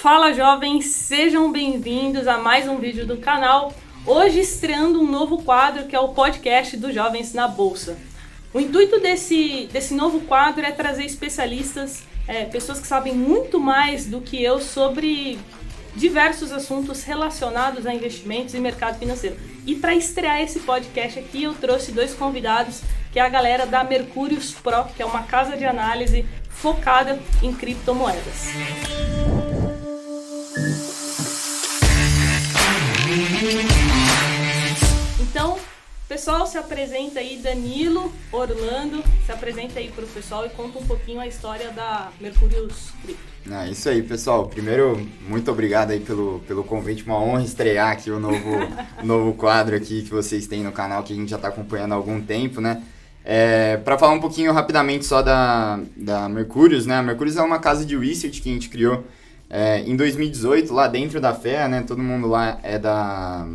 Fala jovens, sejam bem-vindos a mais um vídeo do canal. Hoje estreando um novo quadro que é o podcast dos Jovens na Bolsa. O intuito desse, desse novo quadro é trazer especialistas, é, pessoas que sabem muito mais do que eu sobre diversos assuntos relacionados a investimentos e mercado financeiro. E para estrear esse podcast aqui, eu trouxe dois convidados, que é a galera da Mercúrios Pro, que é uma casa de análise focada em criptomoedas. Pessoal, se apresenta aí, Danilo, Orlando, se apresenta aí para o pessoal e conta um pouquinho a história da Mercúrios Cripto. Ah, isso aí, pessoal. Primeiro, muito obrigado aí pelo, pelo convite. Uma honra estrear aqui o novo, o novo quadro aqui que vocês têm no canal, que a gente já está acompanhando há algum tempo, né? É, para falar um pouquinho rapidamente só da, da Mercúrios, né? A Mercúrios é uma casa de research que a gente criou é, em 2018, lá dentro da FEA, né? Todo mundo lá é da,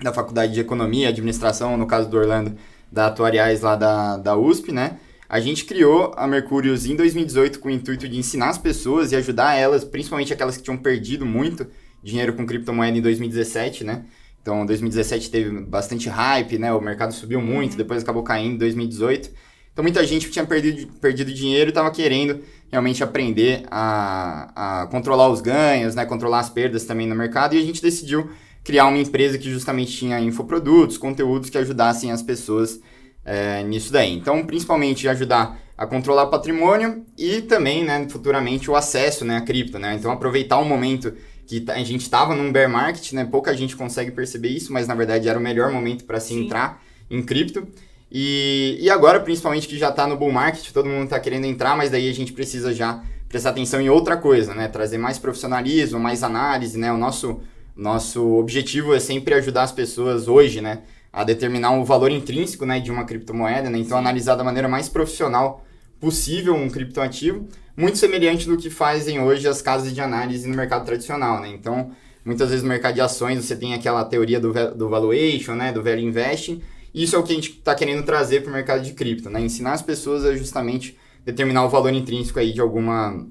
da Faculdade de Economia e Administração, no caso do Orlando, da Atuariais lá da, da USP, né? A gente criou a Mercúrios em 2018 com o intuito de ensinar as pessoas e ajudar elas, principalmente aquelas que tinham perdido muito dinheiro com criptomoeda em 2017, né? Então, 2017 teve bastante hype, né? O mercado subiu muito, uhum. depois acabou caindo em 2018. Então, muita gente tinha perdido, perdido dinheiro e estava querendo realmente aprender a, a controlar os ganhos, né? Controlar as perdas também no mercado. E a gente decidiu criar uma empresa que justamente tinha infoprodutos, conteúdos que ajudassem as pessoas é, nisso daí. Então, principalmente ajudar a controlar patrimônio e também, né, futuramente, o acesso né, à cripto. Né? Então, aproveitar o momento que tá, a gente estava num bear market, né? Pouca gente consegue perceber isso, mas na verdade era o melhor momento para se Sim. entrar em cripto. E, e agora, principalmente que já está no bull market, todo mundo está querendo entrar, mas daí a gente precisa já prestar atenção em outra coisa, né? Trazer mais profissionalismo, mais análise, né? O nosso, nosso objetivo é sempre ajudar as pessoas hoje, né? A determinar o valor intrínseco né, de uma criptomoeda, né? Então, analisar da maneira mais profissional possível um criptoativo muito semelhante do que fazem hoje as casas de análise no mercado tradicional, né? Então, muitas vezes no mercado de ações você tem aquela teoria do, do valuation, né? Do value investing. Isso é o que a gente está querendo trazer para o mercado de cripto, né? Ensinar as pessoas a justamente determinar o valor intrínseco aí de alguma,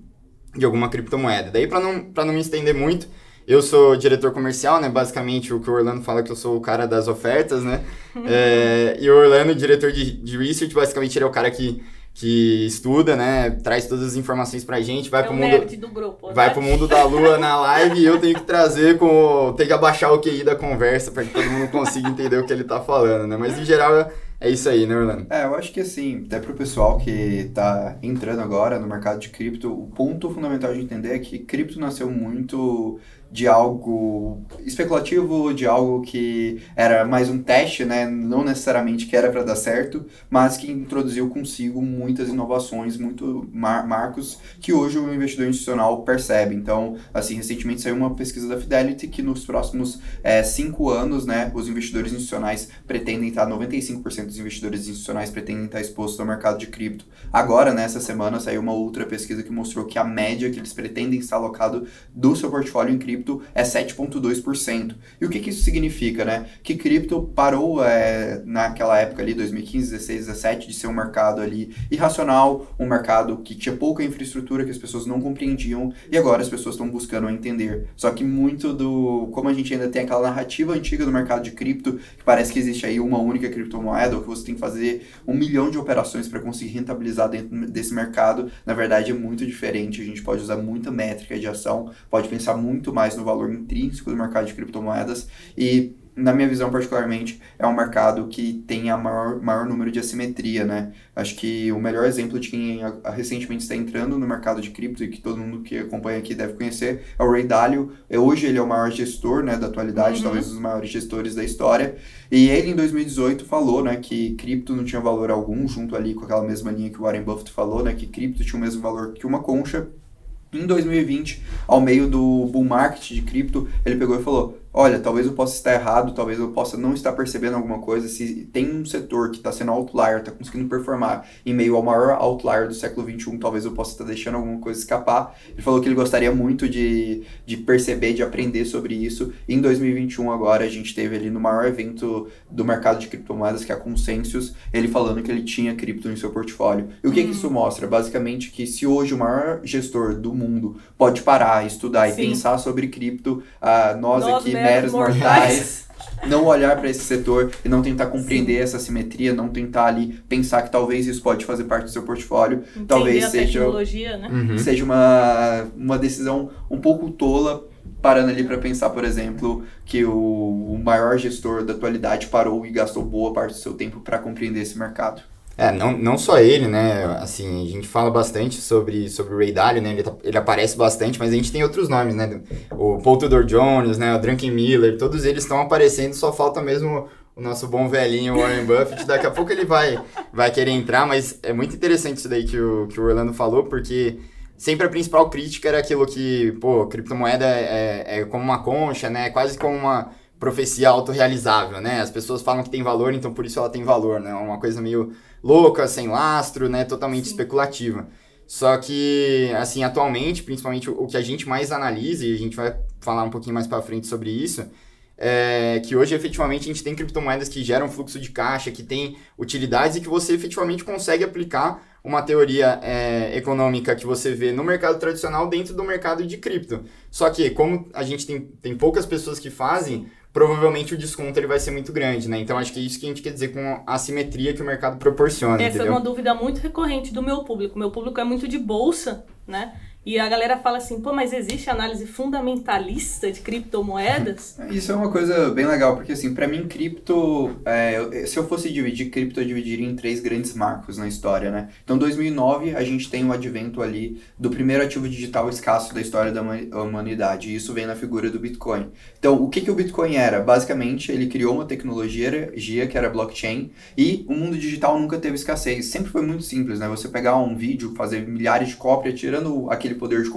de alguma criptomoeda. Daí, para não, não me estender muito, eu sou diretor comercial, né? Basicamente, o que o Orlando fala é que eu sou o cara das ofertas, né? é, e o Orlando, diretor de, de research, basicamente ele é o cara que que estuda, né? Traz todas as informações pra gente, vai é pro mundo. Do grupo, vai né? pro mundo da lua na live e eu tenho que trazer com. Tem que abaixar o QI da conversa para que todo mundo consiga entender o que ele tá falando, né? Mas em geral é isso aí, né, Orlando? É, eu acho que assim, até pro pessoal que tá entrando agora no mercado de cripto, o ponto fundamental de entender é que cripto nasceu muito de algo especulativo, de algo que era mais um teste, né? Não necessariamente que era para dar certo, mas que introduziu consigo muitas inovações, muito mar marcos que hoje o investidor institucional percebe. Então, assim, recentemente saiu uma pesquisa da Fidelity que nos próximos é, cinco anos, né, os investidores institucionais pretendem estar, 95% dos investidores institucionais pretendem estar expostos ao mercado de cripto. Agora, nessa semana, saiu uma outra pesquisa que mostrou que a média que eles pretendem estar alocado do seu portfólio em cripto cripto é 7,2%. E o que, que isso significa, né? Que cripto parou é, naquela época ali, 2015, 16, 17, de ser um mercado ali irracional, um mercado que tinha pouca infraestrutura, que as pessoas não compreendiam, e agora as pessoas estão buscando entender. Só que muito do. Como a gente ainda tem aquela narrativa antiga do mercado de cripto, que parece que existe aí uma única criptomoeda, ou que você tem que fazer um milhão de operações para conseguir rentabilizar dentro desse mercado, na verdade é muito diferente. A gente pode usar muita métrica de ação, pode pensar muito mais mais no valor intrínseco do mercado de criptomoedas e na minha visão particularmente, é um mercado que tem a maior, maior número de assimetria, né? Acho que o melhor exemplo de quem a, a, recentemente está entrando no mercado de cripto e que todo mundo que acompanha aqui deve conhecer é o Ray Dalio. É, hoje ele é o maior gestor, né, da atualidade, uhum. talvez um dos maiores gestores da história. E ele em 2018 falou, né, que cripto não tinha valor algum, junto ali com aquela mesma linha que o Warren Buffett falou, né, que cripto tinha o mesmo valor que uma concha em 2020, ao meio do bull market de cripto, ele pegou e falou: olha, talvez eu possa estar errado, talvez eu possa não estar percebendo alguma coisa, se tem um setor que está sendo outlier, está conseguindo performar em meio ao maior outlier do século XXI, talvez eu possa estar deixando alguma coisa escapar. Ele falou que ele gostaria muito de, de perceber, de aprender sobre isso. Em 2021 agora, a gente teve ali no maior evento do mercado de criptomoedas, que é a Consensus, ele falando que ele tinha cripto em seu portfólio. E o que, uhum. que isso mostra? Basicamente que se hoje o maior gestor do mundo pode parar, estudar Sim. e pensar sobre cripto, uh, nós, nós aqui meros mortais, não olhar para esse setor e não tentar compreender Sim. essa simetria, não tentar ali pensar que talvez isso pode fazer parte do seu portfólio, Entender talvez seja né? uhum. seja uma, uma decisão um pouco tola parando ali para pensar, por exemplo, que o, o maior gestor da atualidade parou e gastou boa parte do seu tempo para compreender esse mercado. É, não, não só ele, né? Assim, a gente fala bastante sobre, sobre o Ray Dalio, né? Ele, tá, ele aparece bastante, mas a gente tem outros nomes, né? O Paul Tudor Jones, né? O Drunken Miller, todos eles estão aparecendo, só falta mesmo o nosso bom velhinho Warren Buffett. Daqui a pouco ele vai, vai querer entrar, mas é muito interessante isso daí que o, que o Orlando falou, porque sempre a principal crítica era aquilo que, pô, criptomoeda é, é como uma concha, né? É quase como uma profecia autorrealizável, né? As pessoas falam que tem valor, então por isso ela tem valor, né? Uma coisa meio louca, sem lastro, né? Totalmente Sim. especulativa. Só que, assim, atualmente, principalmente o que a gente mais analisa, e a gente vai falar um pouquinho mais para frente sobre isso, é que hoje efetivamente a gente tem criptomoedas que geram fluxo de caixa, que tem utilidades e que você efetivamente consegue aplicar uma teoria é, econômica que você vê no mercado tradicional dentro do mercado de cripto. Só que, como a gente tem, tem poucas pessoas que fazem, provavelmente o desconto ele vai ser muito grande, né? Então acho que é isso que a gente quer dizer com a simetria que o mercado proporciona. Essa entendeu? é uma dúvida muito recorrente do meu público. Meu público é muito de bolsa, né? E a galera fala assim, pô, mas existe análise fundamentalista de criptomoedas? Isso é uma coisa bem legal, porque assim, para mim, cripto, é, se eu fosse dividir cripto, eu dividiria em três grandes marcos na história, né? Então, 2009, a gente tem o advento ali do primeiro ativo digital escasso da história da humanidade, e isso vem na figura do Bitcoin. Então, o que, que o Bitcoin era? Basicamente, ele criou uma tecnologia que era blockchain, e o mundo digital nunca teve escassez. Sempre foi muito simples, né? Você pegar um vídeo, fazer milhares de cópias, tirando aquele aquele poder de,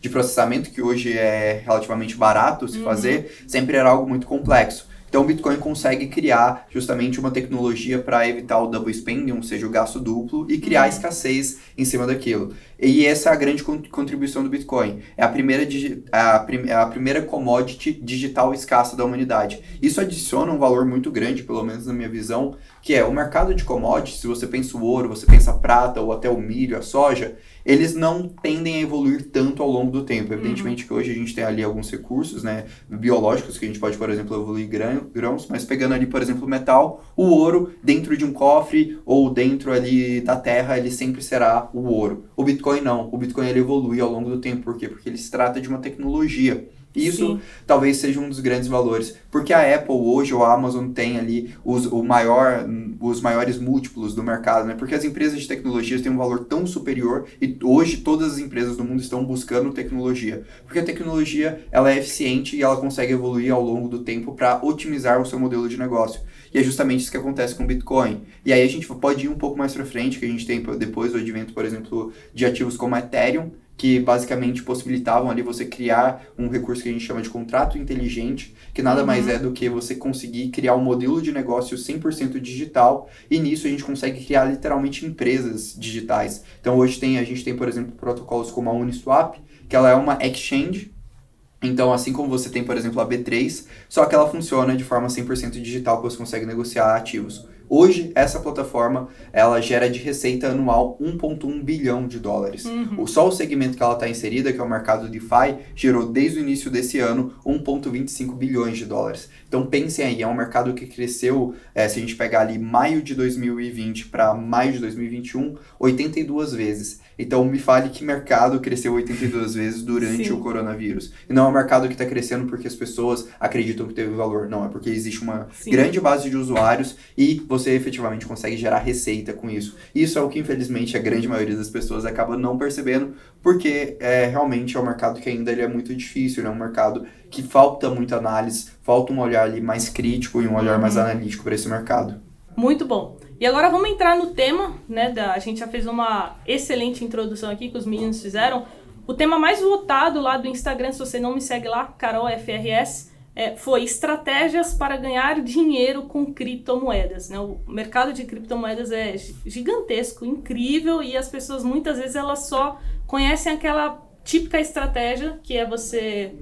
de processamento que hoje é relativamente barato se uhum. fazer, sempre era algo muito complexo. Então o Bitcoin consegue criar justamente uma tecnologia para evitar o double spending, ou seja, o gasto duplo, e criar uhum. escassez em cima daquilo. E essa é a grande contribuição do Bitcoin. É a primeira, a, prim é a primeira commodity digital escassa da humanidade. Isso adiciona um valor muito grande, pelo menos na minha visão, que é o mercado de commodities, se você pensa o ouro, você pensa a prata ou até o milho, a soja, eles não tendem a evoluir tanto ao longo do tempo. Uhum. Evidentemente uhum. que hoje a gente tem ali alguns recursos né, biológicos que a gente pode, por exemplo, evoluir grãos, mas pegando ali, por exemplo, o metal, o ouro dentro de um cofre ou dentro ali da terra, ele sempre será o ouro. O Bitcoin não. O Bitcoin ele evolui ao longo do tempo. Por quê? Porque ele se trata de uma tecnologia. Isso Sim. talvez seja um dos grandes valores. Porque a Apple hoje ou a Amazon tem ali os, o maior, os maiores múltiplos do mercado, né? Porque as empresas de tecnologia têm um valor tão superior e hoje todas as empresas do mundo estão buscando tecnologia. Porque a tecnologia ela é eficiente e ela consegue evoluir ao longo do tempo para otimizar o seu modelo de negócio. E é justamente isso que acontece com o Bitcoin. E aí a gente pode ir um pouco mais para frente, que a gente tem depois do advento, por exemplo, de ativos como a Ethereum, que basicamente possibilitavam ali você criar um recurso que a gente chama de contrato inteligente, que nada uhum. mais é do que você conseguir criar um modelo de negócio 100% digital, e nisso a gente consegue criar literalmente empresas digitais. Então hoje tem a gente tem, por exemplo, protocolos como a Uniswap, que ela é uma exchange então, assim como você tem, por exemplo, a B3, só que ela funciona de forma 100% digital, que você consegue negociar ativos. Hoje, essa plataforma, ela gera de receita anual 1,1 bilhão de dólares. Uhum. Só o segmento que ela está inserida, que é o mercado DeFi, gerou desde o início desse ano 1,25 bilhões de dólares. Então pensem aí, é um mercado que cresceu, é, se a gente pegar ali maio de 2020 para maio de 2021, 82 vezes. Então me fale que mercado cresceu 82 vezes durante Sim. o coronavírus. E não é um mercado que está crescendo porque as pessoas acreditam que teve valor. Não, é porque existe uma Sim. grande base de usuários e você efetivamente consegue gerar receita com isso. Isso é o que infelizmente a grande maioria das pessoas acaba não percebendo, porque é, realmente é um mercado que ainda ele é muito difícil, é um mercado que falta muita análise, falta um olhar ali mais crítico e um olhar mais uhum. analítico para esse mercado. Muito bom. E agora vamos entrar no tema, né? Da, a gente já fez uma excelente introdução aqui que os meninos fizeram. O tema mais votado lá do Instagram, se você não me segue lá, Carol FRS, é, foi estratégias para ganhar dinheiro com criptomoedas. Né? O mercado de criptomoedas é gigantesco, incrível e as pessoas muitas vezes elas só conhecem aquela típica estratégia que é você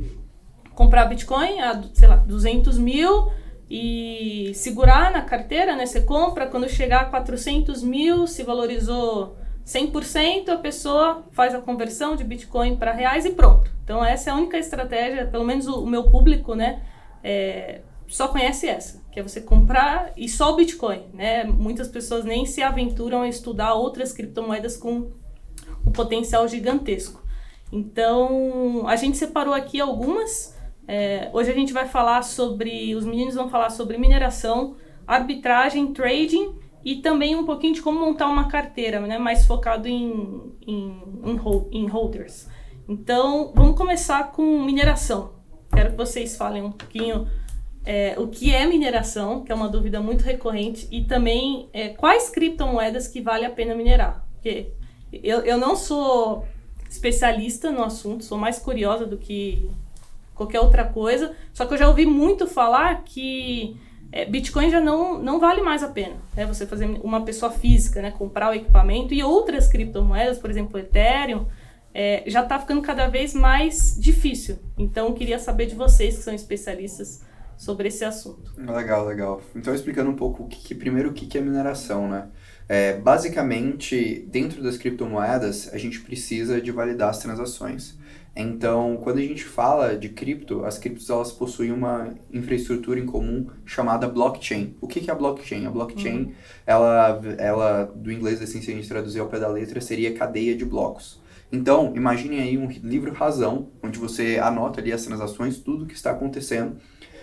comprar Bitcoin a, sei lá, 200 mil e segurar na carteira, né? Você compra, quando chegar a 400 mil, se valorizou 100%, a pessoa faz a conversão de Bitcoin para reais e pronto. Então essa é a única estratégia, pelo menos o, o meu público, né? É, só conhece essa, que é você comprar e só o Bitcoin, né? Muitas pessoas nem se aventuram a estudar outras criptomoedas com um potencial gigantesco. Então, a gente separou aqui algumas. É, hoje a gente vai falar sobre, os meninos vão falar sobre mineração, arbitragem, trading e também um pouquinho de como montar uma carteira, né? Mais focado em, em, em, em holders. Então, vamos começar com mineração. Quero que vocês falem um pouquinho é, o que é mineração, que é uma dúvida muito recorrente, e também é, quais criptomoedas que vale a pena minerar. Porque eu, eu não sou especialista no assunto, sou mais curiosa do que qualquer outra coisa, só que eu já ouvi muito falar que é, Bitcoin já não, não vale mais a pena, né? Você fazer uma pessoa física, né? Comprar o equipamento e outras criptomoedas, por exemplo, Ethereum, é, já está ficando cada vez mais difícil. Então, queria saber de vocês que são especialistas sobre esse assunto. Legal, legal. Então, explicando um pouco o que, que primeiro o que, que é mineração, né? É, basicamente, dentro das criptomoedas, a gente precisa de validar as transações. Então, quando a gente fala de cripto, as criptos elas possuem uma infraestrutura em comum chamada blockchain. O que, que é a blockchain? A blockchain, uhum. ela, ela, do inglês assim, se a gente traduzir ao pé da letra, seria cadeia de blocos. Então, imagine aí um livro razão, onde você anota ali as transações, tudo que está acontecendo.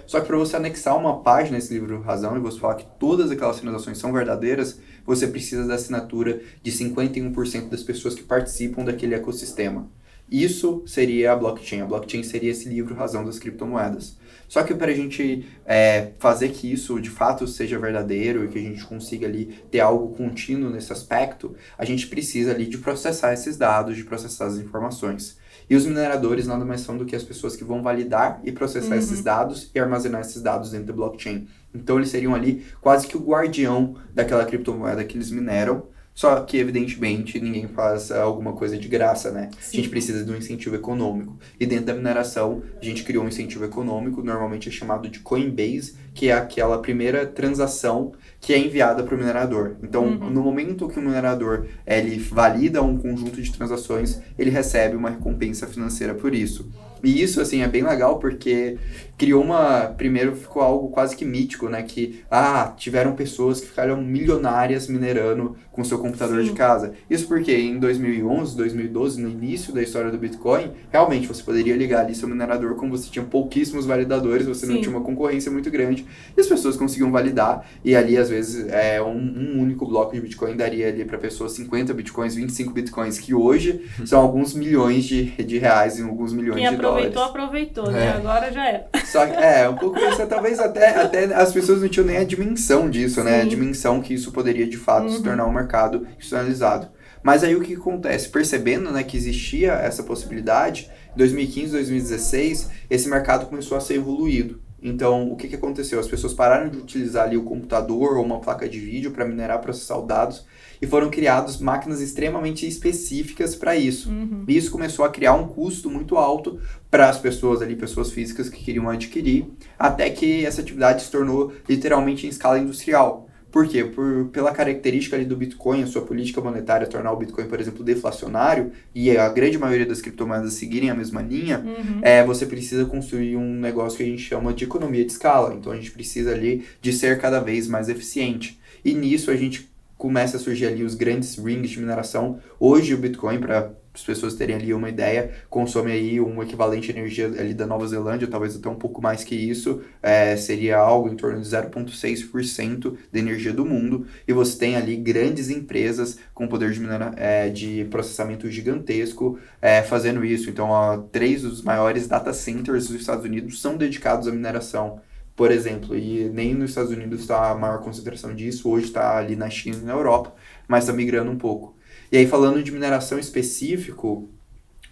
Só que para você anexar uma página nesse livro razão e você falar que todas aquelas transações são verdadeiras, você precisa da assinatura de 51% das pessoas que participam daquele ecossistema. Isso seria a blockchain. A blockchain seria esse livro razão das criptomoedas. Só que para a gente é, fazer que isso de fato seja verdadeiro e que a gente consiga ali ter algo contínuo nesse aspecto, a gente precisa ali de processar esses dados, de processar as informações. E os mineradores nada mais são do que as pessoas que vão validar e processar uhum. esses dados e armazenar esses dados dentro da blockchain. Então eles seriam ali quase que o guardião daquela criptomoeda que eles mineram só que, evidentemente, ninguém faz alguma coisa de graça, né? Sim. A gente precisa de um incentivo econômico. E dentro da mineração, a gente criou um incentivo econômico, normalmente é chamado de Coinbase, que é aquela primeira transação que é enviada para o minerador. Então, uhum. no momento que o minerador ele valida um conjunto de transações, ele recebe uma recompensa financeira por isso. E isso, assim, é bem legal porque criou uma. Primeiro ficou algo quase que mítico, né? Que, ah, tiveram pessoas que ficaram milionárias minerando com seu computador Sim. de casa. Isso porque em 2011, 2012, no início da história do Bitcoin, realmente você poderia ligar ali seu minerador como você tinha pouquíssimos validadores, você Sim. não tinha uma concorrência muito grande, e as pessoas conseguiam validar, e ali às vezes é, um, um único bloco de Bitcoin daria ali para pessoa 50 Bitcoins, 25 Bitcoins, que hoje são alguns milhões de, de reais e alguns milhões Quem de dólares. Quem aproveitou, aproveitou, né? É. Agora já é. Só, é, um pouco isso, talvez até, até as pessoas não tinham nem a dimensão disso, Sim. né? A dimensão que isso poderia de fato uhum. se tornar um mercado institucionalizado. Mas aí o que acontece? Percebendo né, que existia essa possibilidade, em 2015, 2016, esse mercado começou a ser evoluído. Então, o que, que aconteceu? As pessoas pararam de utilizar ali o computador ou uma placa de vídeo para minerar, processar os dados e foram criadas máquinas extremamente específicas para isso. Uhum. E isso começou a criar um custo muito alto para as pessoas ali, pessoas físicas que queriam adquirir, até que essa atividade se tornou literalmente em escala industrial. Por quê? Por, pela característica ali do Bitcoin, a sua política monetária tornar o Bitcoin, por exemplo, deflacionário, e a grande maioria das criptomoedas seguirem a mesma linha, uhum. é, você precisa construir um negócio que a gente chama de economia de escala. Então a gente precisa ali de ser cada vez mais eficiente. E nisso a gente começa a surgir ali os grandes rings de mineração. Hoje o Bitcoin, para as pessoas terem ali uma ideia, consome aí um equivalente de energia ali da Nova Zelândia, talvez até um pouco mais que isso, é, seria algo em torno de 0,6% da energia do mundo, e você tem ali grandes empresas com poder de, minera, é, de processamento gigantesco é, fazendo isso. Então, ó, três dos maiores data centers dos Estados Unidos são dedicados à mineração por exemplo, e nem nos Estados Unidos está a maior concentração disso, hoje está ali na China e na Europa, mas está migrando um pouco. E aí, falando de mineração específico,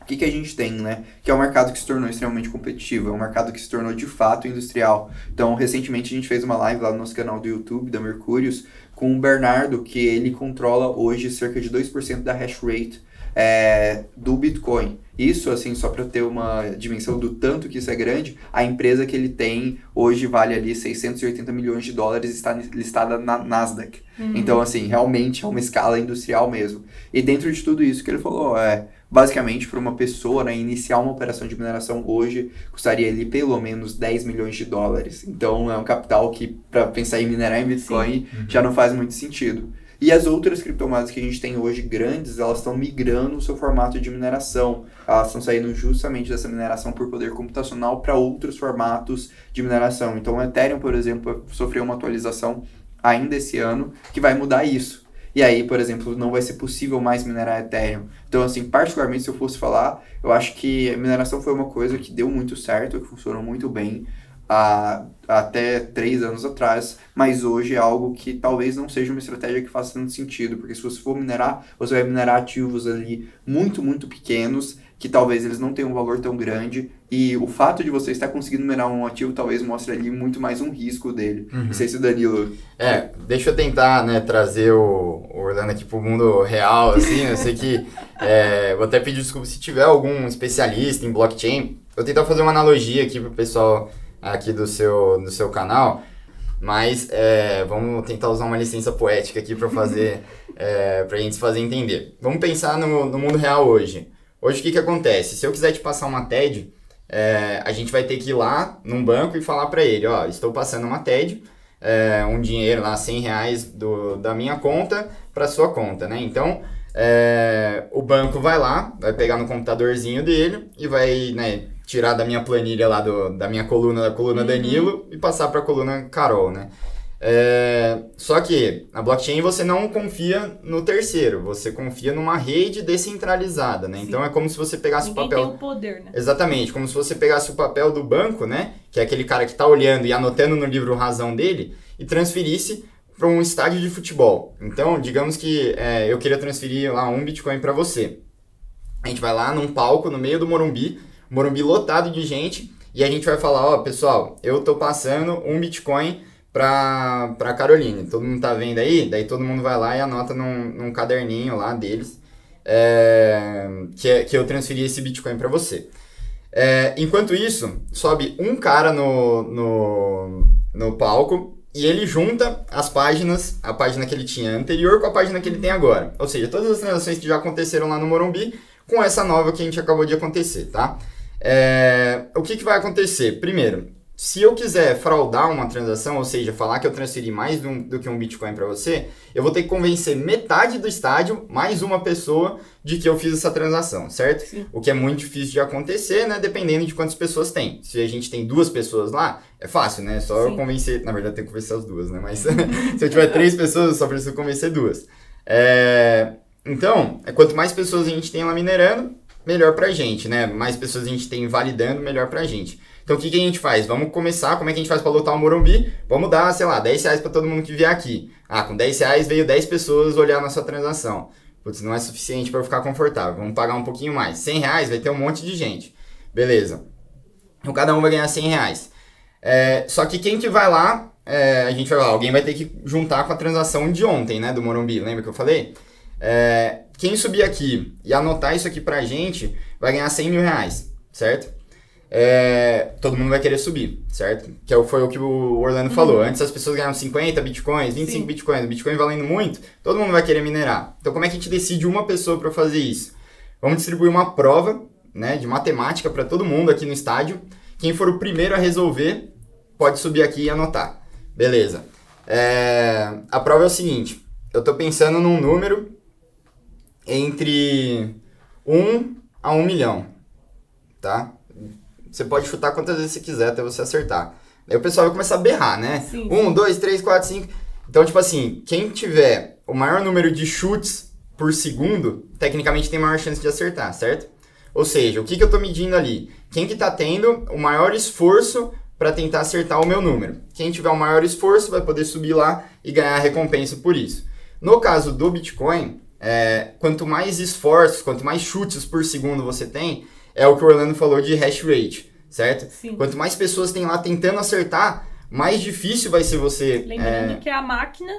o que, que a gente tem, né? Que é um mercado que se tornou extremamente competitivo, é um mercado que se tornou de fato industrial. Então, recentemente a gente fez uma live lá no nosso canal do YouTube, da Mercúrios, com o Bernardo, que ele controla hoje cerca de 2% da hash rate é, do Bitcoin. Isso, assim, só para ter uma dimensão do tanto que isso é grande, a empresa que ele tem hoje vale ali 680 milhões de dólares e está listada na Nasdaq. Uhum. Então, assim, realmente é uma escala industrial mesmo. E dentro de tudo isso que ele falou, é basicamente para uma pessoa né, iniciar uma operação de mineração hoje custaria ali pelo menos 10 milhões de dólares. Então, é um capital que, para pensar em minerar em Bitcoin, uhum. já não faz muito sentido. E as outras criptomoedas que a gente tem hoje grandes, elas estão migrando o seu formato de mineração. Elas estão saindo justamente dessa mineração por poder computacional para outros formatos de mineração. Então o Ethereum, por exemplo, sofreu uma atualização ainda esse ano que vai mudar isso. E aí, por exemplo, não vai ser possível mais minerar Ethereum. Então, assim, particularmente se eu fosse falar, eu acho que a mineração foi uma coisa que deu muito certo, que funcionou muito bem há, até três anos atrás, mas hoje é algo que talvez não seja uma estratégia que faça tanto sentido, porque se você for minerar, você vai minerar ativos ali muito, muito pequenos, que talvez eles não tenham um valor tão grande, e o fato de você estar conseguindo minerar um ativo talvez mostre ali muito mais um risco dele. Uhum. Não sei se o Danilo... É, deixa eu tentar, né, trazer o, o Orlando aqui pro mundo real, assim, eu sei que... É, vou até pedir desculpa se tiver algum especialista em blockchain, eu tentar fazer uma analogia aqui pro pessoal aqui do seu, do seu canal, mas é, vamos tentar usar uma licença poética aqui para fazer, é, para a gente se fazer entender. Vamos pensar no, no mundo real hoje. Hoje o que, que acontece? Se eu quiser te passar uma TED, é, a gente vai ter que ir lá num banco e falar para ele, ó, estou passando uma TED, é, um dinheiro lá, 100 reais do, da minha conta para sua conta, né? Então, é, o banco vai lá, vai pegar no computadorzinho dele e vai, né, tirar da minha planilha lá, do, da minha coluna, da coluna uhum. Danilo, e passar para a coluna Carol, né? É, só que na blockchain você não confia no terceiro, você confia numa rede descentralizada, né? Sim. Então é como se você pegasse Ninguém o papel. Tem o poder, né? Exatamente, como se você pegasse o papel do banco, né? Que é aquele cara que está olhando e anotando no livro razão dele, e transferisse para um estádio de futebol. Então, digamos que é, eu queria transferir lá um Bitcoin para você. A gente vai lá num palco no meio do Morumbi Morumbi lotado de gente, e a gente vai falar, ó, pessoal, eu tô passando um Bitcoin pra, pra Caroline. Todo mundo tá vendo aí? Daí todo mundo vai lá e anota num, num caderninho lá deles é, que, é, que eu transferi esse Bitcoin para você. É, enquanto isso, sobe um cara no, no, no palco e ele junta as páginas, a página que ele tinha anterior com a página que ele tem agora. Ou seja, todas as transações que já aconteceram lá no Morumbi com essa nova que a gente acabou de acontecer, tá? É, o que, que vai acontecer? Primeiro, se eu quiser fraudar uma transação, ou seja, falar que eu transferi mais do, do que um Bitcoin para você, eu vou ter que convencer metade do estádio, mais uma pessoa, de que eu fiz essa transação, certo? Sim. O que é muito difícil de acontecer, né? Dependendo de quantas pessoas tem. Se a gente tem duas pessoas lá, é fácil, né? Só Sim. eu convencer. Na verdade, tenho que convencer as duas, né? Mas se eu tiver três pessoas, eu só preciso convencer duas. É... Então, é quanto mais pessoas a gente tem lá minerando, melhor pra gente, né? Mais pessoas a gente tem validando, melhor pra gente. Então o que, que a gente faz? Vamos começar, como é que a gente faz para lotar o Morumbi? Vamos dar, sei lá, 10 reais para todo mundo que vier aqui. Ah, com 10 reais veio 10 pessoas olhar a nossa transação. Putz, não é suficiente para eu ficar confortável. Vamos pagar um pouquinho mais. 100 reais vai ter um monte de gente. Beleza. Então cada um vai ganhar 100 reais. É, só que quem que vai lá, é, a gente vai lá, alguém vai ter que juntar com a transação de ontem, né, do Morumbi. Lembra que eu falei? É, quem subir aqui e anotar isso aqui pra gente vai ganhar 100 mil reais, certo? É, todo mundo vai querer subir, certo? Que é foi o que o Orlando uhum. falou. Antes as pessoas ganhavam 50 bitcoins, 25 Sim. bitcoins, Bitcoin valendo muito, todo mundo vai querer minerar. Então como é que a gente decide uma pessoa para fazer isso? Vamos distribuir uma prova né, de matemática para todo mundo aqui no estádio. Quem for o primeiro a resolver pode subir aqui e anotar. Beleza. É, a prova é o seguinte: eu estou pensando num número entre 1 a 1 milhão, tá? Você pode chutar quantas vezes você quiser até você acertar. Aí o pessoal vai começar a berrar, né? Sim. 1, 2, 3, 4, 5. Então, tipo assim, quem tiver o maior número de chutes por segundo, tecnicamente tem maior chance de acertar, certo? Ou seja, o que, que eu estou medindo ali? Quem que está tendo o maior esforço para tentar acertar o meu número? Quem tiver o maior esforço vai poder subir lá e ganhar a recompensa por isso. No caso do Bitcoin, é, quanto mais esforços, quanto mais chutes por segundo você tem, é o que o Orlando falou de hash rate, certo? Sim. Quanto mais pessoas tem lá tentando acertar, mais difícil vai ser você. Lembrando é, que é a máquina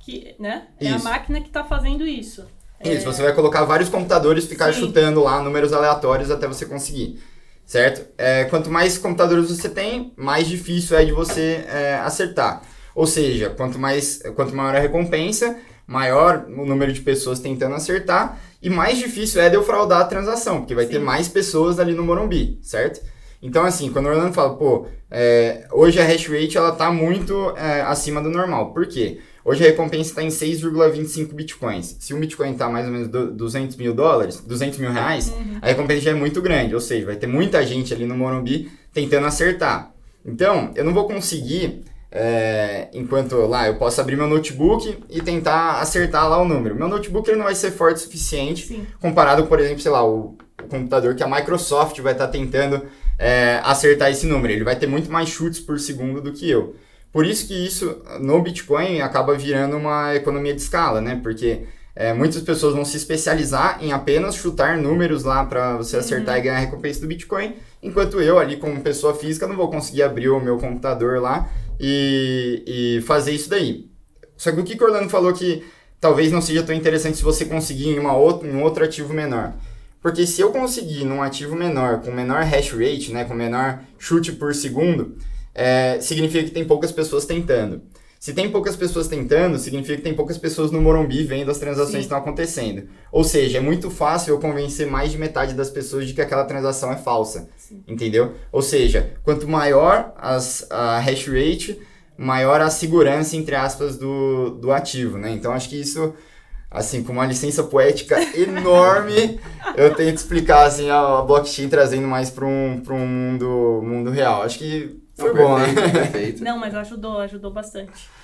que, né? É a Isso. máquina que tá fazendo isso. Isso, você vai colocar vários computadores e ficar Sim. chutando lá números aleatórios até você conseguir, certo? É, quanto mais computadores você tem, mais difícil é de você é, acertar. Ou seja, quanto, mais, quanto maior a recompensa, maior o número de pessoas tentando acertar e mais difícil é de eu fraudar a transação, porque vai Sim. ter mais pessoas ali no Morumbi, certo? Então, assim, quando o Orlando fala, pô, é, hoje a hash rate ela tá muito é, acima do normal. Por quê? Hoje a recompensa está em 6,25 bitcoins. Se um bitcoin está mais ou menos do- 200 mil dólares, 200 mil reais, a recompensa já é muito grande. Ou seja, vai ter muita gente ali no Morumbi tentando acertar. Então, eu não vou conseguir, é, enquanto lá, eu posso abrir meu notebook e tentar acertar lá o número. Meu notebook ele não vai ser forte o suficiente Sim. comparado, por exemplo, sei lá, o, o computador que a Microsoft vai estar tentando é, acertar esse número. Ele vai ter muito mais chutes por segundo do que eu. Por isso que isso no Bitcoin acaba virando uma economia de escala, né? Porque é, muitas pessoas vão se especializar em apenas chutar números lá para você acertar e ganhar a recompensa do Bitcoin, enquanto eu ali como pessoa física não vou conseguir abrir o meu computador lá e, e fazer isso daí. Só que o que que o Orlando falou que talvez não seja tão interessante se você conseguir em, uma outra, em um outro ativo menor. Porque se eu conseguir num ativo menor, com menor hash rate, né, com menor chute por segundo, é, significa que tem poucas pessoas tentando. Se tem poucas pessoas tentando, significa que tem poucas pessoas no Morumbi vendo as transações Sim. que estão acontecendo. Ou seja, é muito fácil eu convencer mais de metade das pessoas de que aquela transação é falsa. Sim. Entendeu? Ou seja, quanto maior as, a hash rate, maior a segurança, entre aspas, do, do ativo, né? Então, acho que isso, assim, com uma licença poética enorme, eu tento explicar, assim, a, a blockchain trazendo mais para um, pra um mundo, mundo real. Acho que foi bom, né? perfeito. Não, mas ajudou, ajudou bastante.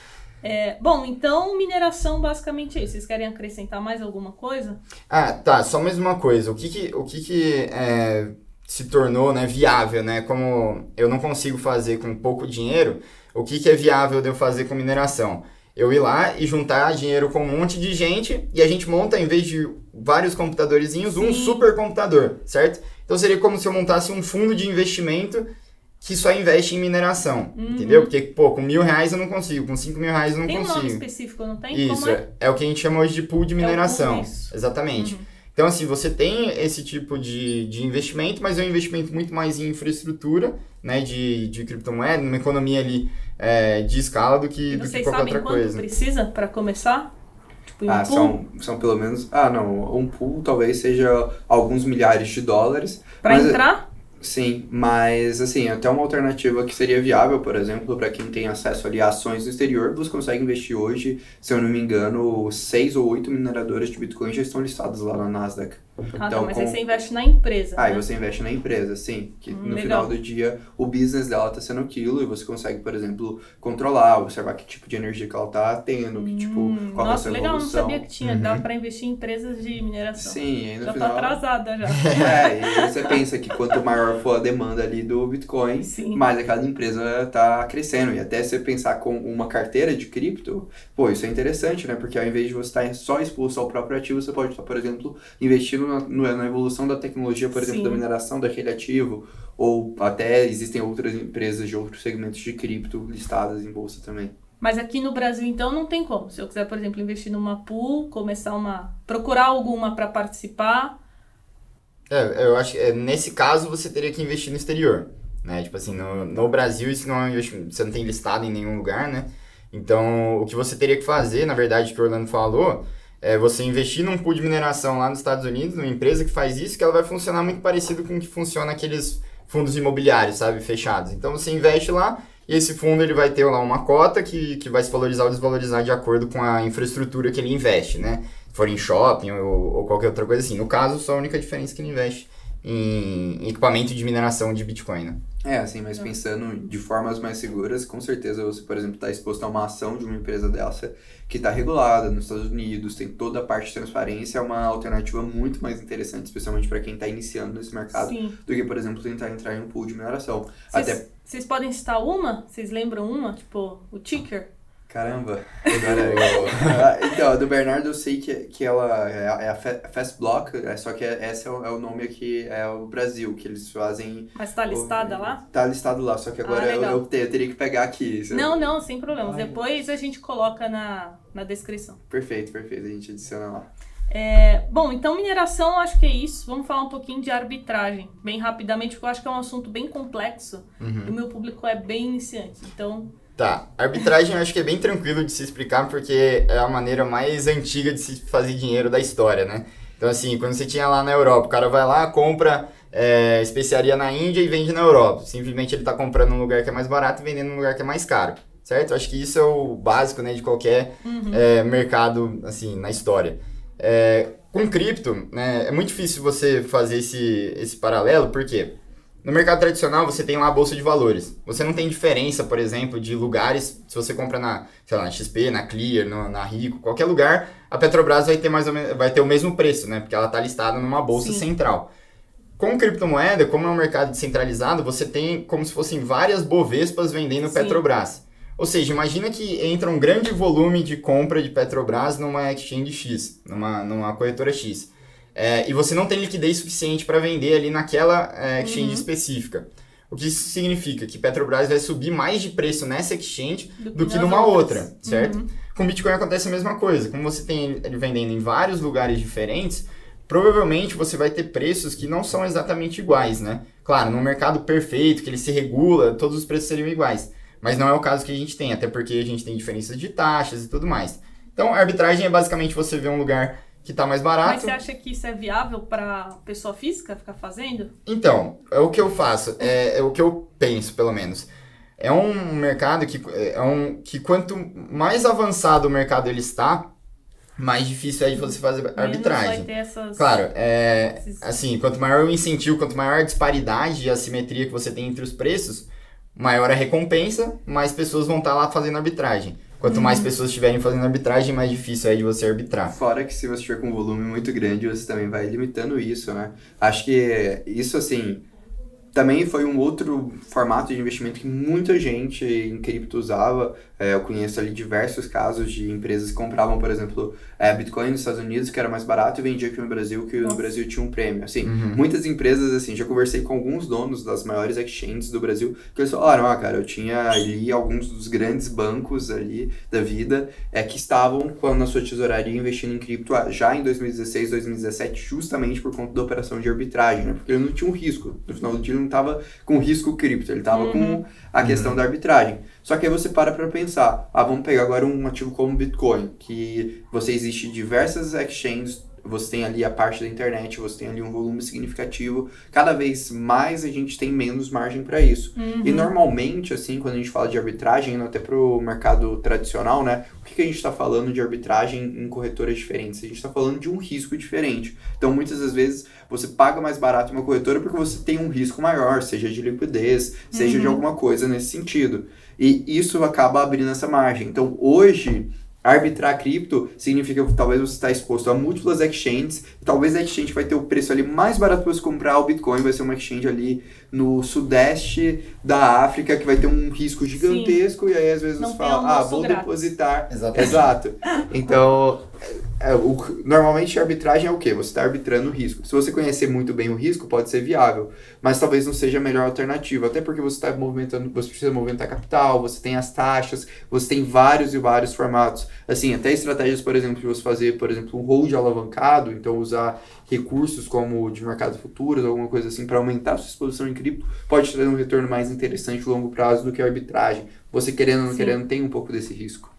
É, bom, então mineração basicamente é isso. Vocês querem acrescentar mais alguma coisa? Ah, tá, só mais uma coisa. O que que, o que, que é, se tornou né, viável, né? Como eu não consigo fazer com pouco dinheiro, o que, que é viável de eu fazer com mineração? Eu ir lá e juntar dinheiro com um monte de gente e a gente monta, em vez de vários computadorzinhos, um Sim. supercomputador, certo? Então seria como se eu montasse um fundo de investimento que só investe em mineração, Uhum. entendeu? Porque, pô, com mil reais eu não consigo, com cinco mil reais eu não Tem um nome consigo. específico, não tem? Isso, Como é? é o que a gente chama hoje de pool de mineração. pool, isso. Exatamente. Uhum. Então, assim, você tem esse tipo de, de investimento, mas é um investimento muito mais em infraestrutura, né, de, de criptomoeda, numa economia ali é, de escala do que, E do que vocês qualquer sabem outra quanto coisa. precisa para começar? Tipo, um Ah, pool? são, são pelo menos. Ah, não. Um pool talvez seja alguns milhares de dólares. Pra mas- entrar? Sim, mas assim, até uma alternativa que seria viável, por exemplo, para quem tem acesso ali a ações no exterior, você consegue investir hoje, se eu não me engano, seis ou oito mineradoras de Bitcoin já estão listadas lá na Nasdaq. Ah, Então, tá, mas aí com- você investe na empresa. Ah, e né? você investe na empresa, sim. Que Hum, no legal. final do dia o business dela tá sendo aquilo e você consegue, por exemplo, controlar, observar que tipo de energia que ela tá tendo, que tipo, Hum, qual que é a Nossa, sua legal, não evolução. sabia que tinha. Uhum. Dá pra investir em empresas de mineração. Sim, e aí no Já final. tô atrasada já. É, e aí você pensa que quanto maior for a demanda ali do Bitcoin, Sim. mais aquela empresa tá crescendo. E até você pensar com uma carteira de cripto, pô, isso é interessante, né? Porque ao invés de você estar só exposto ao próprio ativo, você pode estar, por exemplo, investindo na, na evolução da tecnologia, por exemplo, Sim. da mineração daquele ativo. Ou até existem outras empresas de outros segmentos de cripto listadas em bolsa também. Mas aqui no Brasil, então, não tem como. Se eu quiser, por exemplo, investir numa pool, começar uma. procurar alguma para participar. É, eu acho que é, nesse caso você teria que investir no exterior, né? Tipo assim, no, no Brasil isso não é um investimento, você não tem listado em nenhum lugar, né? Então, o que você teria que fazer, na verdade, que o Orlando falou, é você investir num pool de mineração lá nos Estados Unidos, numa empresa que faz isso, que ela vai funcionar muito parecido com o que funciona aqueles fundos imobiliários, sabe, fechados. Então, você investe lá e esse fundo ele vai ter lá uma cota que, que vai se valorizar ou desvalorizar de acordo com a infraestrutura que ele investe, né? Se for em shopping ou, ou qualquer outra coisa assim. No caso, só a única diferença é que ele investe em equipamento de mineração de Bitcoin, né? É, assim, mas Tá. pensando de formas mais seguras, com certeza você, por exemplo, está exposto a uma ação de uma empresa dessa que está regulada nos Estados Unidos, tem toda a parte de transparência, é uma alternativa muito mais interessante, especialmente para quem está iniciando nesse mercado, Sim. do que, por exemplo, tentar entrar em um pool de mineração. Vocês Até vocês podem citar uma? Vocês lembram uma? Tipo, o Ticker? Caramba, agora eu... Ah, então, a do Bernardo eu sei que, que ela é a, é a Fast Block, é, só que é, esse é o, é o, nome aqui, é o Brasil, que eles fazem... Mas tá listada o, lá? Tá listado lá, só que agora ah, eu, eu, ter, eu, teria que pegar aqui. Não, não, sem problemas. Depois a gente coloca na, na descrição. Perfeito, perfeito, a gente adiciona lá. É, bom, então mineração acho que é isso. Vamos falar um pouquinho de arbitragem, bem rapidamente, porque eu acho que é um assunto bem complexo uhum. e o meu público é bem iniciante. Então, Tá, arbitragem eu acho que é bem tranquilo de se explicar porque é a maneira mais antiga de se fazer dinheiro da história, né? Então, assim, quando você tinha lá na Europa, o cara vai lá, compra é, especiaria na Índia e vende na Europa. Simplesmente ele está comprando num lugar que é mais barato e vendendo num lugar que é mais caro, certo? Acho que isso é o básico, né, de qualquer uhum. é, mercado, assim, na história. É, com cripto, né, é muito difícil você fazer esse, esse paralelo, por quê? No mercado tradicional, você tem lá a bolsa de valores. Você não tem diferença, por exemplo, de lugares. Se você compra na, sei lá, na XP, na Clear, no, na Rico, qualquer lugar, a Petrobras vai ter mais ou menos, vai ter o mesmo preço, né? Porque ela está listada numa bolsa Sim. central. Com criptomoeda, como é um mercado descentralizado, você tem como se fossem várias bovespas vendendo Sim. Petrobras. Ou seja, imagina que entra um grande volume de compra de Petrobras numa exchange X, numa, numa corretora X é, e você não tem liquidez suficiente para vender ali naquela é, exchange uhum. específica. O que isso significa? Que Petrobras vai subir mais de preço nessa exchange do, do que numa outras. outra, certo? Uhum. Com Bitcoin acontece a mesma coisa. Como você tem ele vendendo em vários lugares diferentes, provavelmente você vai ter preços que não são exatamente iguais, né? Claro, num mercado perfeito, que ele se regula, todos os preços seriam iguais. Mas não é o caso que a gente tem, até porque a gente tem diferenças de taxas e tudo mais. Então, a arbitragem é basicamente você ver um lugar que tá mais barato. Mas você acha que isso é viável para pessoa física ficar fazendo? Então, é o que eu faço, é, é, o que eu penso, pelo menos. É um mercado que, é um, que quanto mais avançado o mercado ele está, mais difícil é de você fazer Menos arbitragem. Vai ter essas... Claro, é, assim, quanto maior o incentivo, quanto maior a disparidade e a simetria que você tem entre os preços, maior a recompensa, mais pessoas vão estar lá fazendo arbitragem. Quanto mais uhum. pessoas estiverem fazendo arbitragem, mais difícil é de você arbitrar. Fora que se você estiver com um volume muito grande, você também vai limitando isso, né? Acho que isso, assim, também foi um outro formato de investimento que muita gente em cripto usava. É, eu conheço ali diversos casos de empresas que compravam, por exemplo, é, Bitcoin nos Estados Unidos, que era mais barato, e vendia aqui no Brasil, que no Brasil tinha um prêmio. Assim, uhum. muitas empresas, assim, já conversei com alguns donos das maiores exchanges do Brasil, que eles falaram, ah, cara, eu tinha ali alguns dos grandes bancos ali da vida, é, que estavam com a sua tesouraria investindo em cripto já em 2016, 2017, justamente por conta da operação de arbitragem, né? Porque ele não tinha um risco. No final do dia, não estava com risco cripto, ele estava uhum. com a questão uhum. da arbitragem. Só que aí você para para pensar, ah, vamos pegar agora um ativo como Bitcoin, que você existe diversas exchanges você tem ali a parte da internet, você tem ali um volume significativo. Cada vez mais a gente tem menos margem para isso. Uhum. E normalmente, assim, quando a gente fala de arbitragem, indo até para o mercado tradicional, né? O que, que a gente está falando de arbitragem em corretoras diferentes? A gente está falando de um risco diferente. Então, muitas das vezes, você paga mais barato uma corretora porque você tem um risco maior, seja de liquidez, seja uhum. de alguma coisa nesse sentido. E isso acaba abrindo essa margem. Então, hoje Arbitrar cripto significa que talvez você está exposto a múltiplas exchanges, talvez a exchange vai ter o preço ali mais barato para você comprar o Bitcoin, vai ser uma exchange ali no sudeste da África que vai ter um risco gigantesco Sim. e aí às vezes você fala, ah, vou grátis. depositar. Exatamente. Exato. Então, é, o, normalmente a arbitragem é o quê? Você está arbitrando o risco. Se você conhecer muito bem o risco, pode ser viável, mas talvez não seja a melhor alternativa, até porque você está movimentando, você precisa movimentar capital, você tem as taxas, você tem vários e vários formatos. Assim, até estratégias, por exemplo, de você fazer, por exemplo, um hold alavancado, então usar recursos como de mercado futuros, alguma coisa assim, para aumentar a sua exposição em cripto, pode trazer um retorno mais interessante a longo prazo do que a arbitragem. Você querendo ou não Sim. querendo tem um pouco desse risco.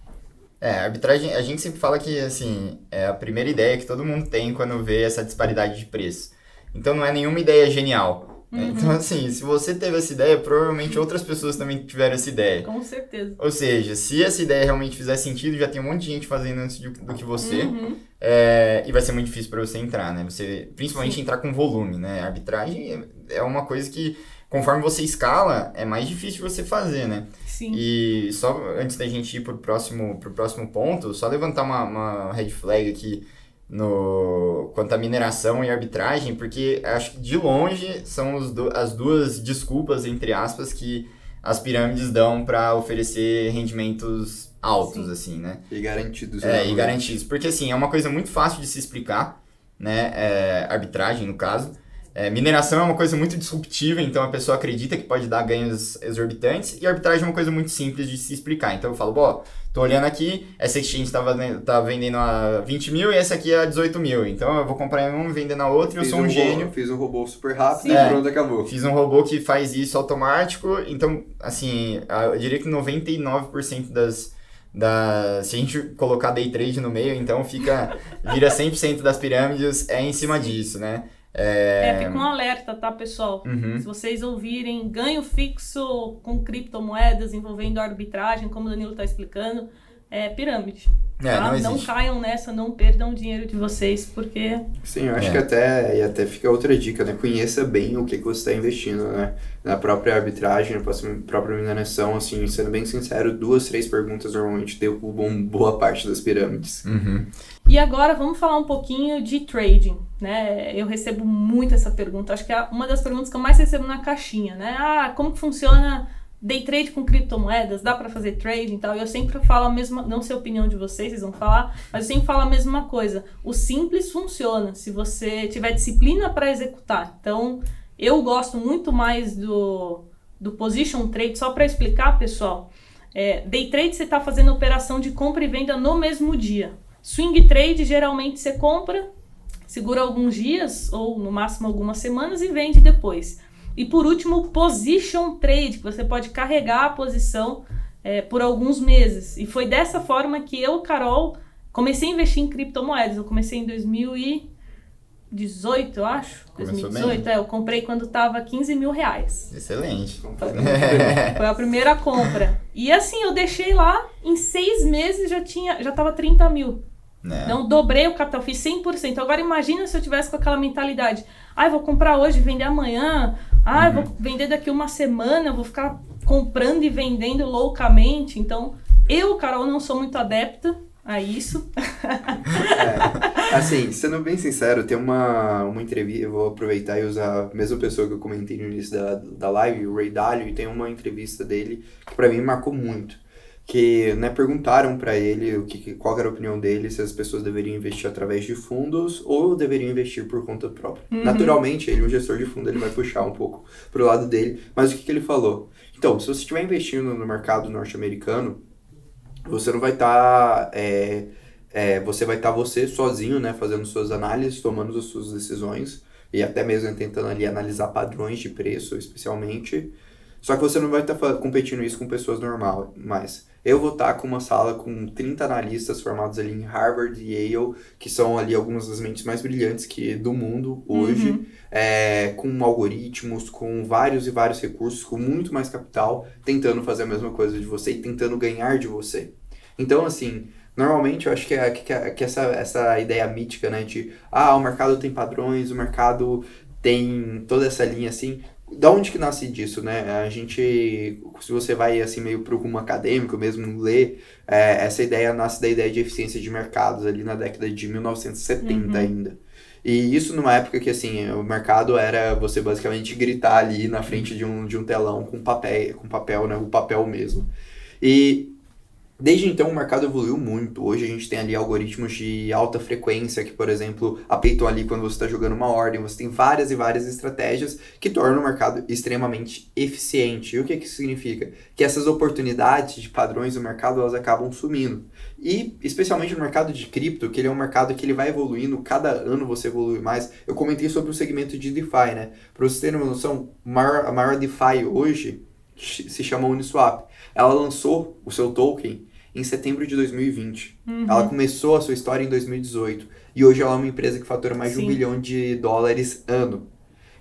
É, a arbitragem, a gente sempre fala que, assim, é a primeira ideia que todo mundo tem quando vê essa disparidade de preço. Então não é nenhuma ideia genial. Né? Uhum. Então, assim, se você teve essa ideia, provavelmente outras pessoas também tiveram essa ideia. Com certeza. Ou seja, se essa ideia realmente fizer sentido, já tem um monte de gente fazendo antes de, do que você. Uhum. É, e vai ser muito difícil para você entrar, né? Você, principalmente Sim. entrar com volume, né? A arbitragem é uma coisa que conforme você escala, é mais difícil você fazer, né? Sim. E só antes da gente ir pro próximo, pro próximo ponto, só levantar uma, uma red flag aqui no quanto à mineração e arbitragem, porque acho que de longe são do, as duas desculpas, entre aspas, que as pirâmides dão para oferecer rendimentos altos, Sim. assim, né? E garantidos. É, e garantidos. Porque, assim, é uma coisa muito fácil de se explicar, né? É, arbitragem, no caso. É, mineração é uma coisa muito disruptiva, então a pessoa acredita que pode dar ganhos exorbitantes, e arbitragem é uma coisa muito simples de se explicar. Então eu falo, bom, tô olhando aqui, essa exchange tá, tá vendendo a 20 mil e essa aqui é a 18 mil. Então eu vou comprar em um e vender na outra e eu sou um, um gênio. Fiz um robô super rápido Sim. e pronto, acabou. Fiz um robô que faz isso automático, então, assim, eu diria que 99% das da se a gente colocar day trade no meio, então fica vira 100% das pirâmides é em cima disso, né? É, é fica um alerta, tá, pessoal? Uhum. Se vocês ouvirem ganho fixo com criptomoedas envolvendo arbitragem, como o Danilo está explicando, é pirâmide. É, tá? não, não, caiam nessa, não perdam o dinheiro de vocês, porque. Sim, eu acho é. que até, e até fica outra dica, né? Conheça bem o que, que você está investindo, né? Na própria arbitragem, na própria mineração, assim, sendo bem sincero, duas, três perguntas normalmente derrubam boa parte das pirâmides. Uhum. E agora vamos falar um pouquinho de trading, né? Eu recebo muito essa pergunta, acho que é uma das perguntas que eu mais recebo na caixinha, né? Ah, como que funciona day trade com criptomoedas, dá para fazer trading e tal. Eu sempre falo a mesma, não sei a opinião de vocês, vocês vão falar, mas eu sempre falo a mesma coisa. O simples funciona se você tiver disciplina para executar. Então, eu gosto muito mais do, do position trade, só para explicar, pessoal. É, day trade você está fazendo operação de compra e venda no mesmo dia. Swing trade, geralmente você compra, segura alguns dias ou no máximo algumas semanas e vende depois. E por último, position trade, que você pode carregar a posição é, por alguns meses. E foi dessa forma que eu, Carol, comecei a investir em criptomoedas. Eu comecei em 2018, eu acho. Começou 2018, é, eu comprei quando tava 15 mil reais. Excelente. Foi, foi a primeira compra. E assim, eu deixei lá, em seis meses já tinha, já tava 30 mil. Né? Então, dobrei o capital, fiz 100%. Agora, imagina se eu tivesse com aquela mentalidade. Ah, vou comprar hoje, vender amanhã. Ah, uhum. vou vender daqui uma semana, vou ficar comprando e vendendo loucamente. Então, eu, Carol, não sou muito adepta a isso. é, assim, sendo bem sincero, tem uma, uma entrevista, eu vou aproveitar e usar a mesma pessoa que eu comentei no início da, da live, o Ray Dalio, e tem uma entrevista dele que para mim marcou muito que né, perguntaram para ele o que, qual era a opinião dele, se as pessoas deveriam investir através de fundos ou deveriam investir por conta própria. Uhum. Naturalmente, ele, um gestor de fundo, ele vai puxar um pouco pro lado dele, mas o que, que ele falou? Então, se você estiver investindo no mercado norte-americano, você não vai estar... Tá, é, é, você vai estar tá você sozinho, né, fazendo suas análises, tomando as suas decisões e até mesmo tentando ali analisar padrões de preço, especialmente. Só que você não vai estar tá competindo isso com pessoas normais, mas eu vou estar com uma sala com 30 analistas formados ali em Harvard e Yale, que são ali algumas das mentes mais brilhantes que do mundo hoje, uhum. é, com algoritmos, com vários e vários recursos, com muito mais capital, tentando fazer a mesma coisa de você e tentando ganhar de você. Então, assim, normalmente eu acho que, é, que, é, que essa, essa ideia mítica, né, de ah, o mercado tem padrões, o mercado tem toda essa linha assim, da onde que nasce disso, né? A gente, se você vai assim meio pro rumo acadêmico mesmo, ler, é, essa ideia nasce da ideia de eficiência de mercados ali na década de 1970 uhum. ainda. E isso numa época que, assim, o mercado era você basicamente gritar ali na frente de um, de um telão com papel, com papel, né? O papel mesmo. E Desde então o mercado evoluiu muito. Hoje a gente tem ali algoritmos de alta frequência que, por exemplo, apeitam ali quando você está jogando uma ordem. Você tem várias e várias estratégias que tornam o mercado extremamente eficiente. E o que, que isso significa? Que essas oportunidades de padrões do mercado elas acabam sumindo. E especialmente no mercado de cripto, que ele é um mercado que ele vai evoluindo, cada ano você evolui mais. Eu comentei sobre o segmento de DeFi, né? Para vocês terem uma noção, a maior DeFi hoje se chama Uniswap. Ela lançou o seu token em setembro de 2020. Uhum. Ela começou a sua história em 2018. E hoje ela é uma empresa que fatura mais Sim. de um bilhão de dólares ano.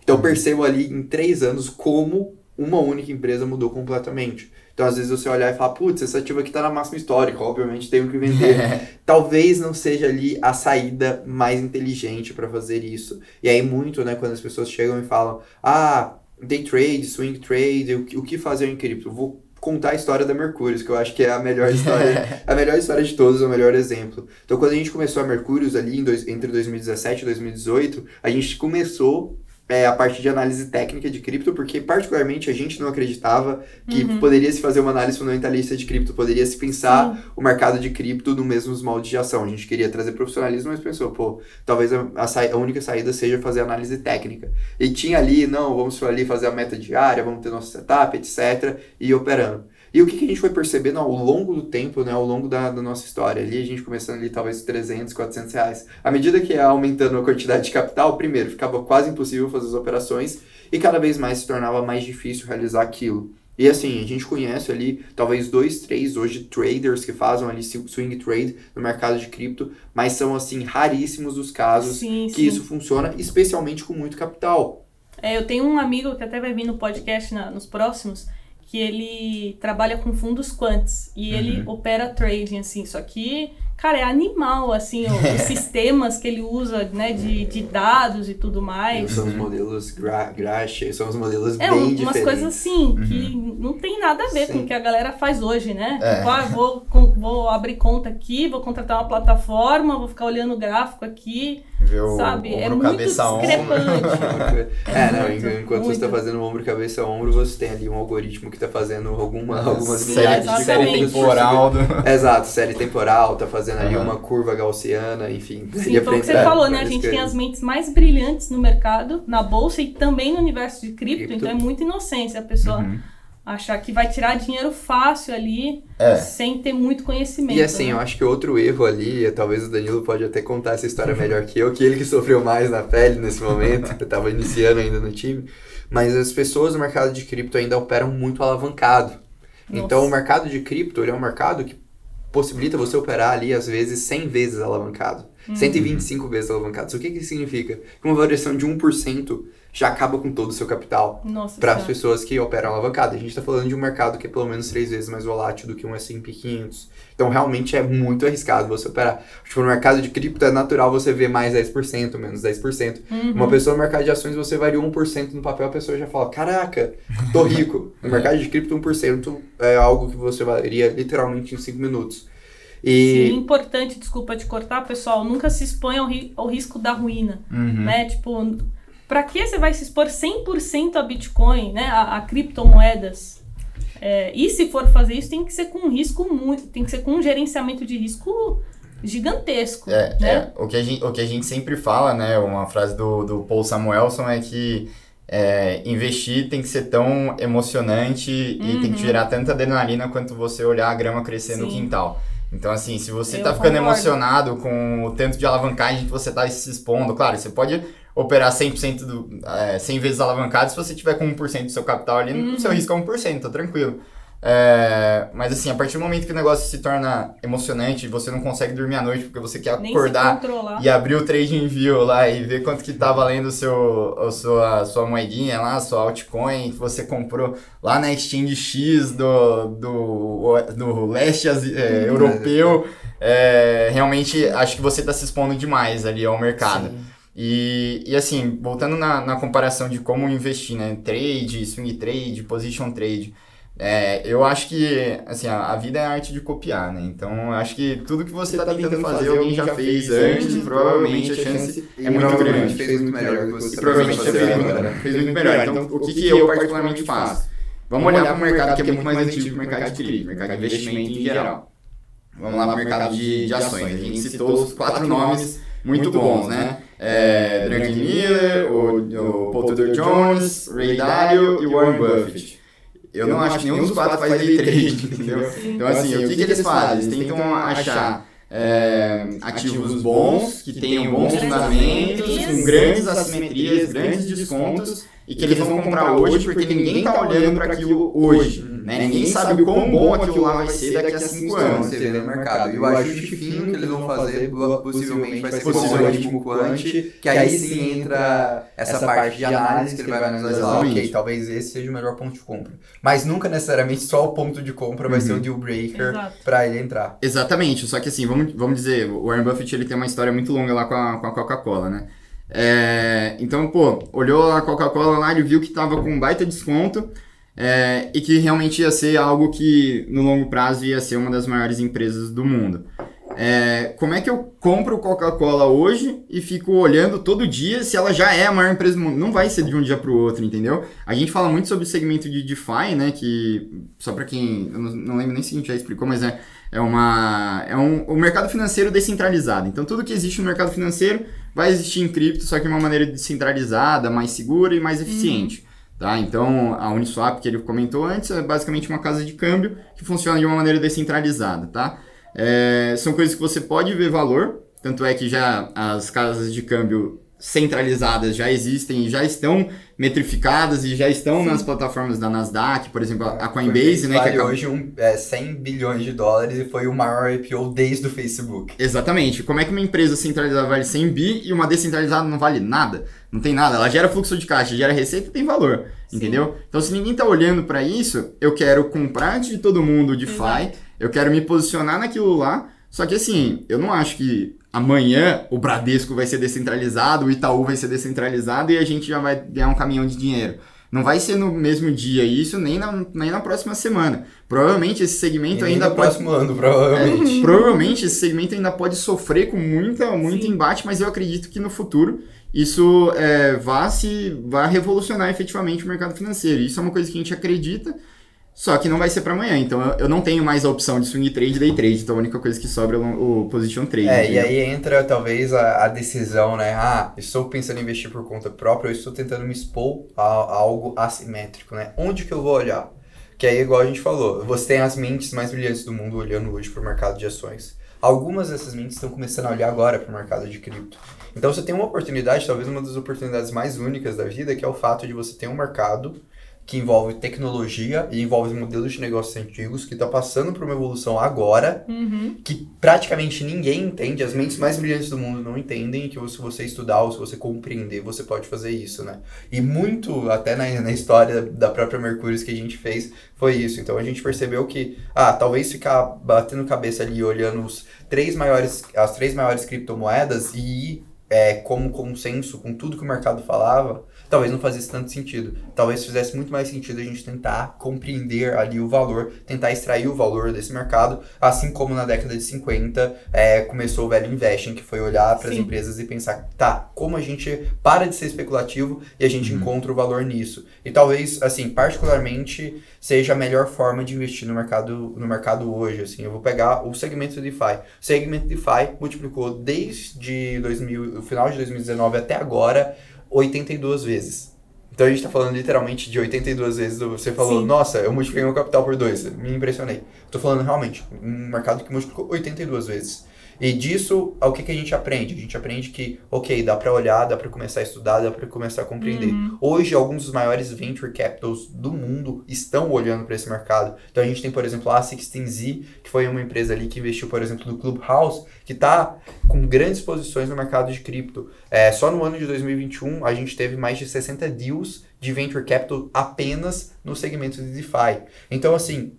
Então uhum. percebo ali em três anos como uma única empresa mudou completamente. Então, às vezes, você olhar e falar, putz, essa ativa aqui está na máxima histórica, obviamente tenho que vender. Talvez não seja ali a saída mais inteligente para fazer isso. E aí, muito, né, quando as pessoas chegam e falam, ah, day trade, swing trade, o, o que fazer em cripto? Vou contar a história da Mercúrios, que eu acho que é a melhor história, a melhor história de todos, o melhor exemplo. Então, quando a gente começou a Mercúrios ali dois, entre 2017 e 2018, a gente começou é, a parte de análise técnica de cripto, porque particularmente a gente não acreditava que uhum. poderia se fazer uma análise fundamentalista de cripto, poderia se pensar Sim. o mercado de cripto no mesmos moldes de ação. A gente queria trazer profissionalismo, mas pensou, pô, talvez a, a, a, única saída seja fazer análise técnica. E tinha ali, não, vamos ali fazer a meta diária, vamos ter nosso setup, etc, e operando. E o que, que a gente foi percebendo ao longo do tempo, né, ao longo da, da, nossa história? Ali a gente começando ali talvez 300, 400 reais. À medida que ia aumentando a quantidade de capital, primeiro, ficava quase impossível fazer as operações e cada vez mais se tornava mais difícil realizar aquilo. E assim, a gente conhece ali talvez dois, três hoje traders que fazem ali swing trade no mercado de cripto, mas são assim raríssimos os casos sim, que sim. isso funciona, especialmente com muito capital. É, eu tenho um amigo que até vai vir no podcast na, nos próximos, que ele trabalha com fundos quants e uhum. ele opera trading, assim, só que Cara, é animal, assim, os sistemas que ele usa, né, de, de dados e tudo mais. São os modelos gra são os modelos é, bem umas diferentes. umas coisas assim, uhum. que não tem nada a ver Sim. com o que a galera faz hoje, né? É. Tipo, ah, vou, vou abrir conta aqui, vou contratar uma plataforma, vou ficar olhando o gráfico aqui, Viu sabe? é muito discrepante. é, não, enquanto muito. você está fazendo ombro, cabeça, ombro, você tem ali um algoritmo que está fazendo alguma, algumas de série temporal. Do... Exato, série temporal, tá fazendo fazendo ali uma curva gaussiana, enfim. Sim, foi o que você falou, né? A gente tem as mentes mais brilhantes no mercado, na bolsa e também no universo de cripto, cripto. então é muita inocência a pessoa uhum. achar que vai tirar dinheiro fácil ali, é. sem ter muito conhecimento. E assim, né? eu acho que outro erro ali, talvez o Danilo pode até contar essa história melhor que eu, que ele que sofreu mais na pele nesse momento, eu tava iniciando ainda no time, mas as pessoas no mercado de cripto ainda operam muito alavancado. Nossa. Então, o mercado de cripto é um mercado que possibilita você operar ali, às vezes, 100 vezes alavancado. Uhum. 125 vezes alavancado. Isso o que, que significa? Que uma variação de 1% já acaba com todo o seu capital para as pessoas que operam alavancado. A gente está falando de um mercado que é pelo menos três vezes mais volátil do que um S&P 500. Então, realmente é muito arriscado você operar. Tipo, no mercado de cripto é natural você ver mais 10%, menos 10%. Uhum. Uma pessoa no mercado de ações, você variou 1% no papel, a pessoa já fala, caraca, tô rico. No mercado de cripto, 1% é algo que você varia literalmente em 5 minutos. E... Sim, importante, desculpa te cortar, pessoal, nunca se expõe ao, ri ao risco da ruína, uhum. né? Tipo, para que você vai se expor 100% a Bitcoin, né? A, a criptomoedas? É, e se for fazer isso, tem que ser com um risco muito, tem que ser com um gerenciamento de risco gigantesco. É, né? é, o, que a gente, o que a gente sempre fala, né? Uma frase do, do Paul Samuelson é que é, investir tem que ser tão emocionante uhum. e tem que uhum. gerar tanta adrenalina quanto você olhar a grama crescer Sim. no quintal. Então, assim, se você está ficando emocionado com o tanto de alavancagem que você está se expondo, claro, você pode operar 100% do, é, 100 vezes alavancado se você tiver com 1% do seu capital ali, uhum. o seu risco é 1%, tá tranquilo. É, mas assim, a partir do momento que o negócio se torna emocionante, você não consegue dormir à noite porque você quer acordar e abrir o trade view lá e ver quanto que tá valendo o seu, a sua, sua moedinha lá, sua altcoin que você comprou lá na Exchange X do, do, do leste é, uhum. europeu. É, realmente acho que você está se expondo demais ali ao mercado. E, e assim, voltando na, na comparação de como investir, né? Trade, swing trade, position trade. É, eu acho que, assim, a, a, vida é a arte de copiar, né? Então, acho que tudo que você está tentando fazer, alguém já fez antes, e provavelmente a chance é muito grande. fez muito melhor que você. E provavelmente você fez muito, fez muito melhor. Então, o que, que eu particularmente faço? Vamos olhar para o mercado que é muito mais antigo que o mercado de cripto, mercado de investimento em geral. Vamos lá para o mercado de, de ações. A gente citou os quatro nomes muito bons, né? É, Franklin Miller, o, o Paul Tudor Jones, Ray Dalio e Warren Buffett eu não acho que nenhum dos quatro faz day trade, entendeu? Então, assim, o que, que eles fazem? Eles tentam achar é, ativos bons, que tenham bons fundamentos, com grandes assimetrias, grandes descontos, e que eles vão comprar hoje porque ninguém está olhando para aquilo hoje. Né? Ninguém sabe o quão bom aquilo lá vai ser daqui a 5 anos. Você vê no mercado. E o ajuste fino que eles vão fazer possivelmente vai ser com o algoritmo quant, que aí sim entra essa parte de análise que ele vai analisar. Ok, talvez esse seja o melhor ponto de compra. Mas nunca necessariamente só o ponto de compra vai ser o uhum. deal breaker para ele entrar. Exatamente. Só que assim, vamos, vamos dizer, o Warren Buffett ele tem uma história muito longa lá com a, com a Coca-Cola, né? É, então, pô, olhou a Coca-Cola lá e viu que tava com um baita desconto é, e que realmente ia ser algo que no longo prazo ia ser uma das maiores empresas do mundo. É, como é que eu compro Coca-Cola hoje e fico olhando todo dia se ela já é a maior empresa do mundo? Não vai ser de um dia para o outro, entendeu? A gente fala muito sobre o segmento de DeFi, né? Que, só para quem. Eu não, lembro nem se a gente já explicou, mas é, é, uma, é um, o mercado financeiro descentralizado. Então, tudo que existe no mercado financeiro vai existir em cripto, só que de uma maneira descentralizada, mais segura e mais eficiente. Uhum. Tá? Então, a Uniswap, que ele comentou antes, é basicamente uma casa de câmbio que funciona de uma maneira descentralizada. Tá? É, são coisas que você pode ver valor, tanto é que já as casas de câmbio centralizadas já existem, já estão metrificadas e já estão Sim. nas plataformas da Nasdaq, por exemplo, a Coinbase, né? Vale que hoje um, é, 100 bilhões de dólares e foi o maior IPO desde o Facebook. Exatamente. Como é que uma empresa centralizada vale 100 bi e uma descentralizada não vale nada? Não tem nada. Ela gera fluxo de caixa, gera receita tem valor, Sim. entendeu? Então, se ninguém tá olhando para isso, eu quero comprar de todo mundo de DeFi, eu quero me posicionar naquilo lá, só que assim, eu não acho que amanhã o Bradesco vai ser descentralizado, o Itaú vai ser descentralizado e a gente já vai ganhar um caminhão de dinheiro. Não vai ser no mesmo dia isso, nem na, nem na próxima semana. Provavelmente esse segmento ainda no pode. próximo ano, provavelmente. É, provavelmente esse segmento ainda pode sofrer com muita, muito Sim. embate, mas eu acredito que no futuro isso é, vá se vá revolucionar efetivamente o mercado financeiro. Isso é uma coisa que a gente acredita só que não vai ser para amanhã, então eu, não tenho mais a opção de swing trade e day trade, então a única coisa que sobra é o, position trade. É, entendeu? e aí entra talvez a, a, decisão, né? Ah, estou pensando em investir por conta própria, eu estou tentando me expor a, a, algo assimétrico, né? Onde que eu vou olhar? Que aí, igual a gente falou, você tem as mentes mais brilhantes do mundo olhando hoje para o mercado de ações. Algumas dessas mentes estão começando a olhar agora para o mercado de cripto. Então você tem uma oportunidade, talvez uma das oportunidades mais únicas da vida, que é o fato de você ter um mercado que envolve tecnologia e envolve modelos de negócios antigos, que está passando por uma evolução agora, uhum. que praticamente ninguém entende, as mentes mais brilhantes do mundo não entendem, que se você estudar ou se você compreender, você pode fazer isso, né? E muito, até na, na história da própria Mercúrio que a gente fez, foi isso. Então a gente percebeu que, ah, talvez ficar batendo cabeça ali, olhando os três maiores, as três maiores criptomoedas e é, como consenso com tudo que o mercado falava, talvez não fazesse tanto sentido. Talvez fizesse muito mais sentido a gente tentar compreender ali o valor, tentar extrair o valor desse mercado, assim como na década de 50 é, começou o velho investing, que foi olhar para as empresas e pensar, tá, como a gente para de ser especulativo e a gente uhum. encontra o valor nisso. E talvez, assim, particularmente seja a melhor forma de investir no mercado, no mercado hoje, assim. Eu vou pegar o segmento DeFi. O segmento DeFi multiplicou desde 2000, o final de 2019 até agora 82 vezes. Então a gente está falando literalmente de 82 vezes. Você falou, Sim. nossa, eu multipliquei meu capital por dois. Me impressionei. Estou falando realmente, um mercado que multiplicou 82 vezes. E disso, o que, que a gente aprende? A gente aprende que, ok, dá para olhar, dá para começar a estudar, dá para começar a compreender. Uhum. Hoje, alguns dos maiores venture capitals do mundo estão olhando para esse mercado. Então, a gente tem, por exemplo, a 16Z, que foi uma empresa ali que investiu, por exemplo, no Clubhouse, que está com grandes posições no mercado de cripto. É, só no ano de 2021, a gente teve mais de 60 deals de venture capital apenas no segmento de DeFi. Então, assim,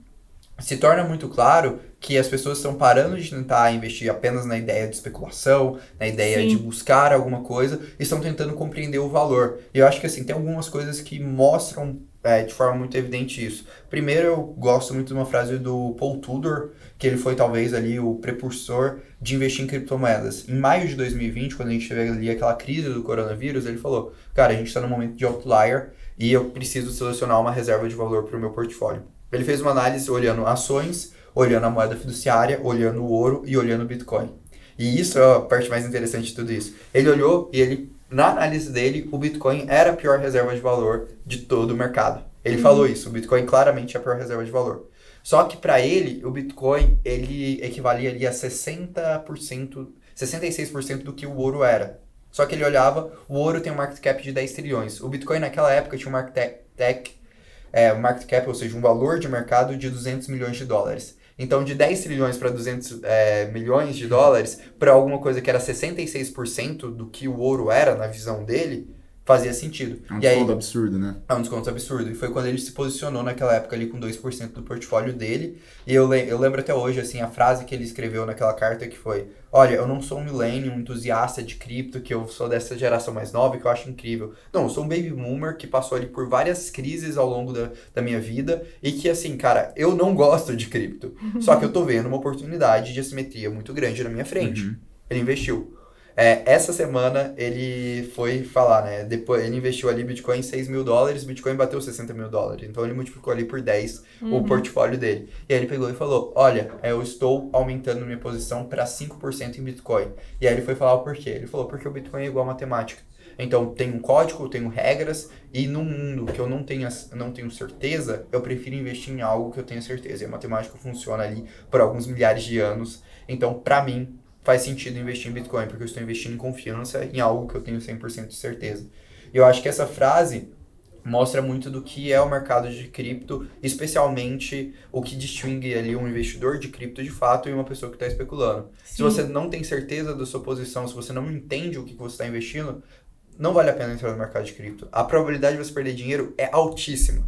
se torna muito claro que as pessoas estão parando de tentar investir apenas na ideia de especulação, na ideia Sim. de buscar alguma coisa, e estão tentando compreender o valor. E eu acho que assim, tem algumas coisas que mostram é, de forma muito evidente isso. Primeiro, eu gosto muito de uma frase do Paul Tudor, que ele foi talvez ali o precursor de investir em criptomoedas. Em maio de 2020, quando a gente teve ali aquela crise do coronavírus, ele falou: Cara, a gente está num momento de outlier e eu preciso selecionar uma reserva de valor para o meu portfólio. Ele fez uma análise olhando ações, olhando a moeda fiduciária, olhando o ouro e olhando o Bitcoin. E isso é a parte mais interessante de tudo isso. Ele olhou e ele, na análise dele, o Bitcoin era a pior reserva de valor de todo o mercado. Ele uhum. falou isso, o Bitcoin claramente é a pior reserva de valor. Só que para ele, o Bitcoin, ele equivalia ali a 60%, 66% do que o ouro era. Só que ele olhava, o ouro tem um market cap de 10 trilhões. O Bitcoin naquela época tinha um market cap é, market cap, ou seja, um valor de mercado de 200 milhões de dólares. Então, de 10 trilhões para 200 é, milhões de dólares, para alguma coisa que era 66% do que o ouro era na visão dele, fazia sentido. É um e aí, desconto absurdo, né? é um desconto absurdo. E foi quando ele se posicionou naquela época ali com 2% do portfólio dele. E eu, le eu lembro até hoje, assim, a frase que ele escreveu naquela carta que foi: Olha, eu não sou um millennium, um entusiasta de cripto, que eu sou dessa geração mais nova que eu acho incrível. Não, eu sou um baby boomer que passou ali por várias crises ao longo da, da minha vida e que, assim, cara, eu não gosto de cripto. Só que eu tô vendo uma oportunidade de assimetria muito grande na minha frente. Uhum. Ele investiu. É, essa semana ele foi falar, né? Depois ele investiu ali Bitcoin em 6 mil dólares, Bitcoin bateu 60 mil dólares. Então ele multiplicou ali por 10 o portfólio dele. E aí ele pegou e falou: Olha, é, eu estou aumentando minha posição para 5% em Bitcoin. E aí ele foi falar o porquê. Ele falou: Porque o Bitcoin é igual a matemática. Então tem um código, eu tenho regras, e num mundo que eu não tenho, não tenho certeza, eu prefiro investir em algo que eu tenho certeza. E a matemática funciona ali por alguns milhares de anos. Então, para mim, faz sentido investir em Bitcoin, porque eu estou investindo em confiança em algo que eu tenho 100% de certeza. E eu acho que essa frase mostra muito do que é o mercado de cripto, especialmente o que distingue ali um investidor de cripto de fato e uma pessoa que está especulando. Se Sim. você não tem certeza da sua posição, se você não entende o que que você está investindo, não vale a pena entrar no mercado de cripto. A probabilidade de você perder dinheiro é altíssima.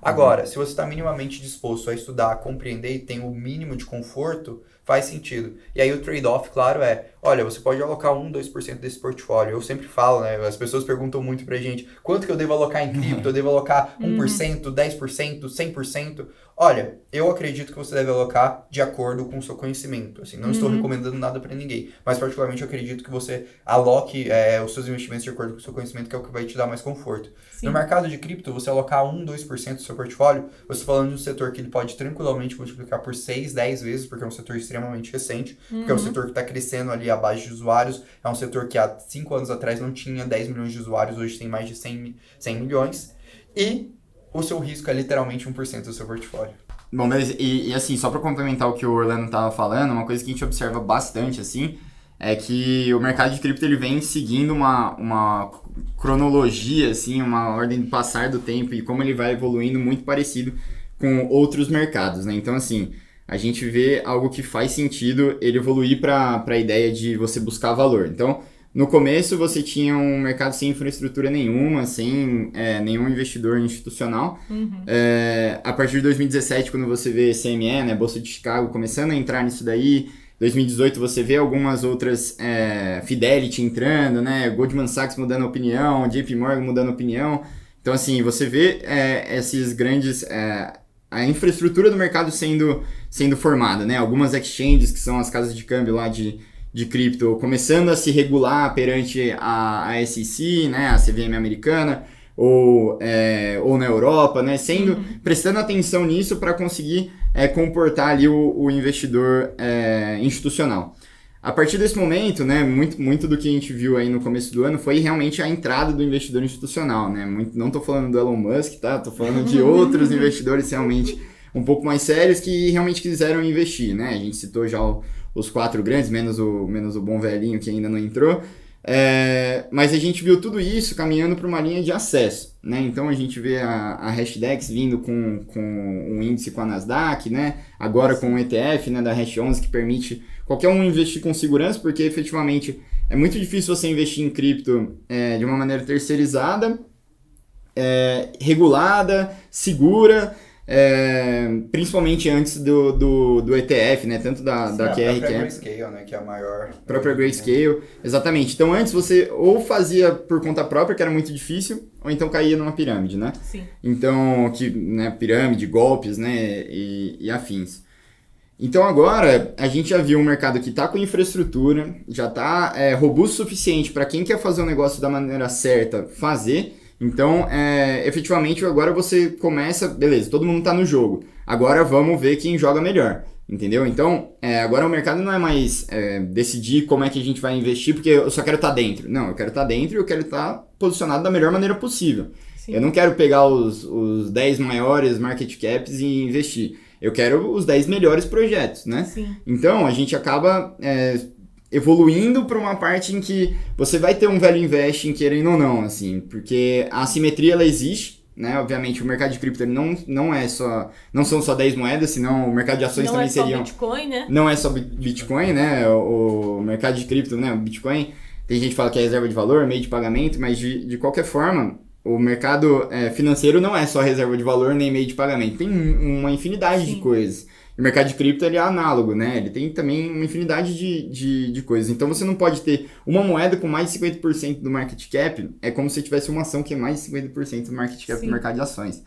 Agora, se você está minimamente disposto a estudar, a compreender e tem o mínimo de conforto, faz sentido. E aí o trade-off, claro, é, olha, você pode alocar 1, 2% desse portfólio. Eu sempre falo, né, as pessoas perguntam muito pra gente, quanto que eu devo alocar em cripto? Eu devo alocar 1%, 10%, 100%? Olha, eu acredito que você deve alocar de acordo com o seu conhecimento. Assim, não estou recomendando nada para ninguém, mas particularmente eu acredito que você aloque é, os seus investimentos de acordo com o seu conhecimento, que é o que vai te dar mais conforto. Sim. No mercado de cripto, você alocar 1, 2% do seu portfólio, você está falando de um setor que ele pode tranquilamente multiplicar por 6, 10 vezes, porque é um setor extremamente recente, porque é um setor que está crescendo ali à base de usuários, é um setor que há 5 anos atrás não tinha 10 milhões de usuários, hoje tem mais de 100, mi- 100 milhões, e o seu risco é literalmente 1% do seu portfólio. Bom, mas e, e assim, só para complementar o que o Orlando tava falando, uma coisa que a gente observa bastante, assim, é que o mercado de cripto ele vem seguindo uma, uma cronologia, assim, uma ordem de passar do tempo e como ele vai evoluindo muito parecido com outros mercados, né? Então, assim, a gente vê algo que faz sentido ele evoluir para a ideia de você buscar valor. Então, no começo você tinha um mercado sem infraestrutura nenhuma, sem é, nenhum investidor institucional. É, a partir de 2017, quando você vê CME, né, Bolsa de Chicago, começando a entrar nisso daí, 2018 você vê algumas outras, é, Fidelity entrando, né, Goldman Sachs mudando opinião, JP Morgan mudando opinião. Então, assim, você vê é, esses grandes... é, a infraestrutura do mercado sendo, sendo formada, né? Algumas exchanges, que são as casas de câmbio lá de, de cripto, começando a se regular perante a, a SEC, né? A CVM americana, ou, é, ou na Europa, né? Sendo, prestando atenção nisso para conseguir é, comportar ali o, o investidor é, institucional. A partir desse momento, né, muito, muito do que a gente viu aí no começo do ano foi realmente a entrada do investidor institucional, né? Muito, não estou falando do Elon Musk, tá? Tô falando de outros investidores realmente um pouco mais sérios que realmente quiseram investir, né? A gente citou já o- os quatro grandes, menos o, menos o bom velhinho que ainda não entrou. É, mas a gente viu tudo isso caminhando para uma linha de acesso, né? Então a gente vê a, a Hashdex vindo com, com um índice com a Nasdaq, né? Agora com o ETF, né, da Hash 11 que permite qualquer um investir com segurança, porque efetivamente é muito difícil você investir em cripto é, de uma maneira terceirizada, é, regulada, segura, é, principalmente antes do, do, do ETF, né? Tanto da, da a QR que própria é Grayscale, né, que é a maior. própria Grayscale, exatamente. Então antes você ou fazia por conta própria, que era muito difícil, ou então caía numa pirâmide, né? Sim. Então, que, né, pirâmide, golpes, né, e, e afins. Então agora a gente já viu um mercado que está com infraestrutura, já está robusto o suficiente para quem quer fazer o negócio da maneira certa fazer. Então, é, efetivamente, agora você começa, beleza, todo mundo está no jogo. Agora vamos ver quem joga melhor. Entendeu? Então, é, agora o mercado não é mais é, decidir como é que a gente vai investir, porque eu só quero estar dentro. Não, eu quero estar dentro e eu quero estar posicionado da melhor maneira possível. Sim. Eu não quero pegar os, os 10 maiores market caps e investir. Eu quero os 10 melhores projetos, né? Sim. Então, a gente acaba é, evoluindo para uma parte em que você vai ter um velho investing, querendo ou não, assim, porque a assimetria ela existe, né? Obviamente, o mercado de cripto não, não é só. Não são só 10 moedas, senão o mercado de ações Não também é só seriam Bitcoin, né? não é só Bit- Bitcoin, né? O, o mercado de cripto, né? O Bitcoin tem gente que fala que é reserva de valor, meio de pagamento, mas de, de qualquer forma, o mercado é, financeiro não é só reserva de valor nem meio de pagamento. Tem uma infinidade Sim. de coisas. O mercado de cripto ele é análogo, né? Ele tem também uma infinidade de, de, de coisas. Então você não pode ter uma moeda com mais de 50% do market cap, é como se tivesse uma ação que é mais de 50% do market cap Sim. do mercado de ações.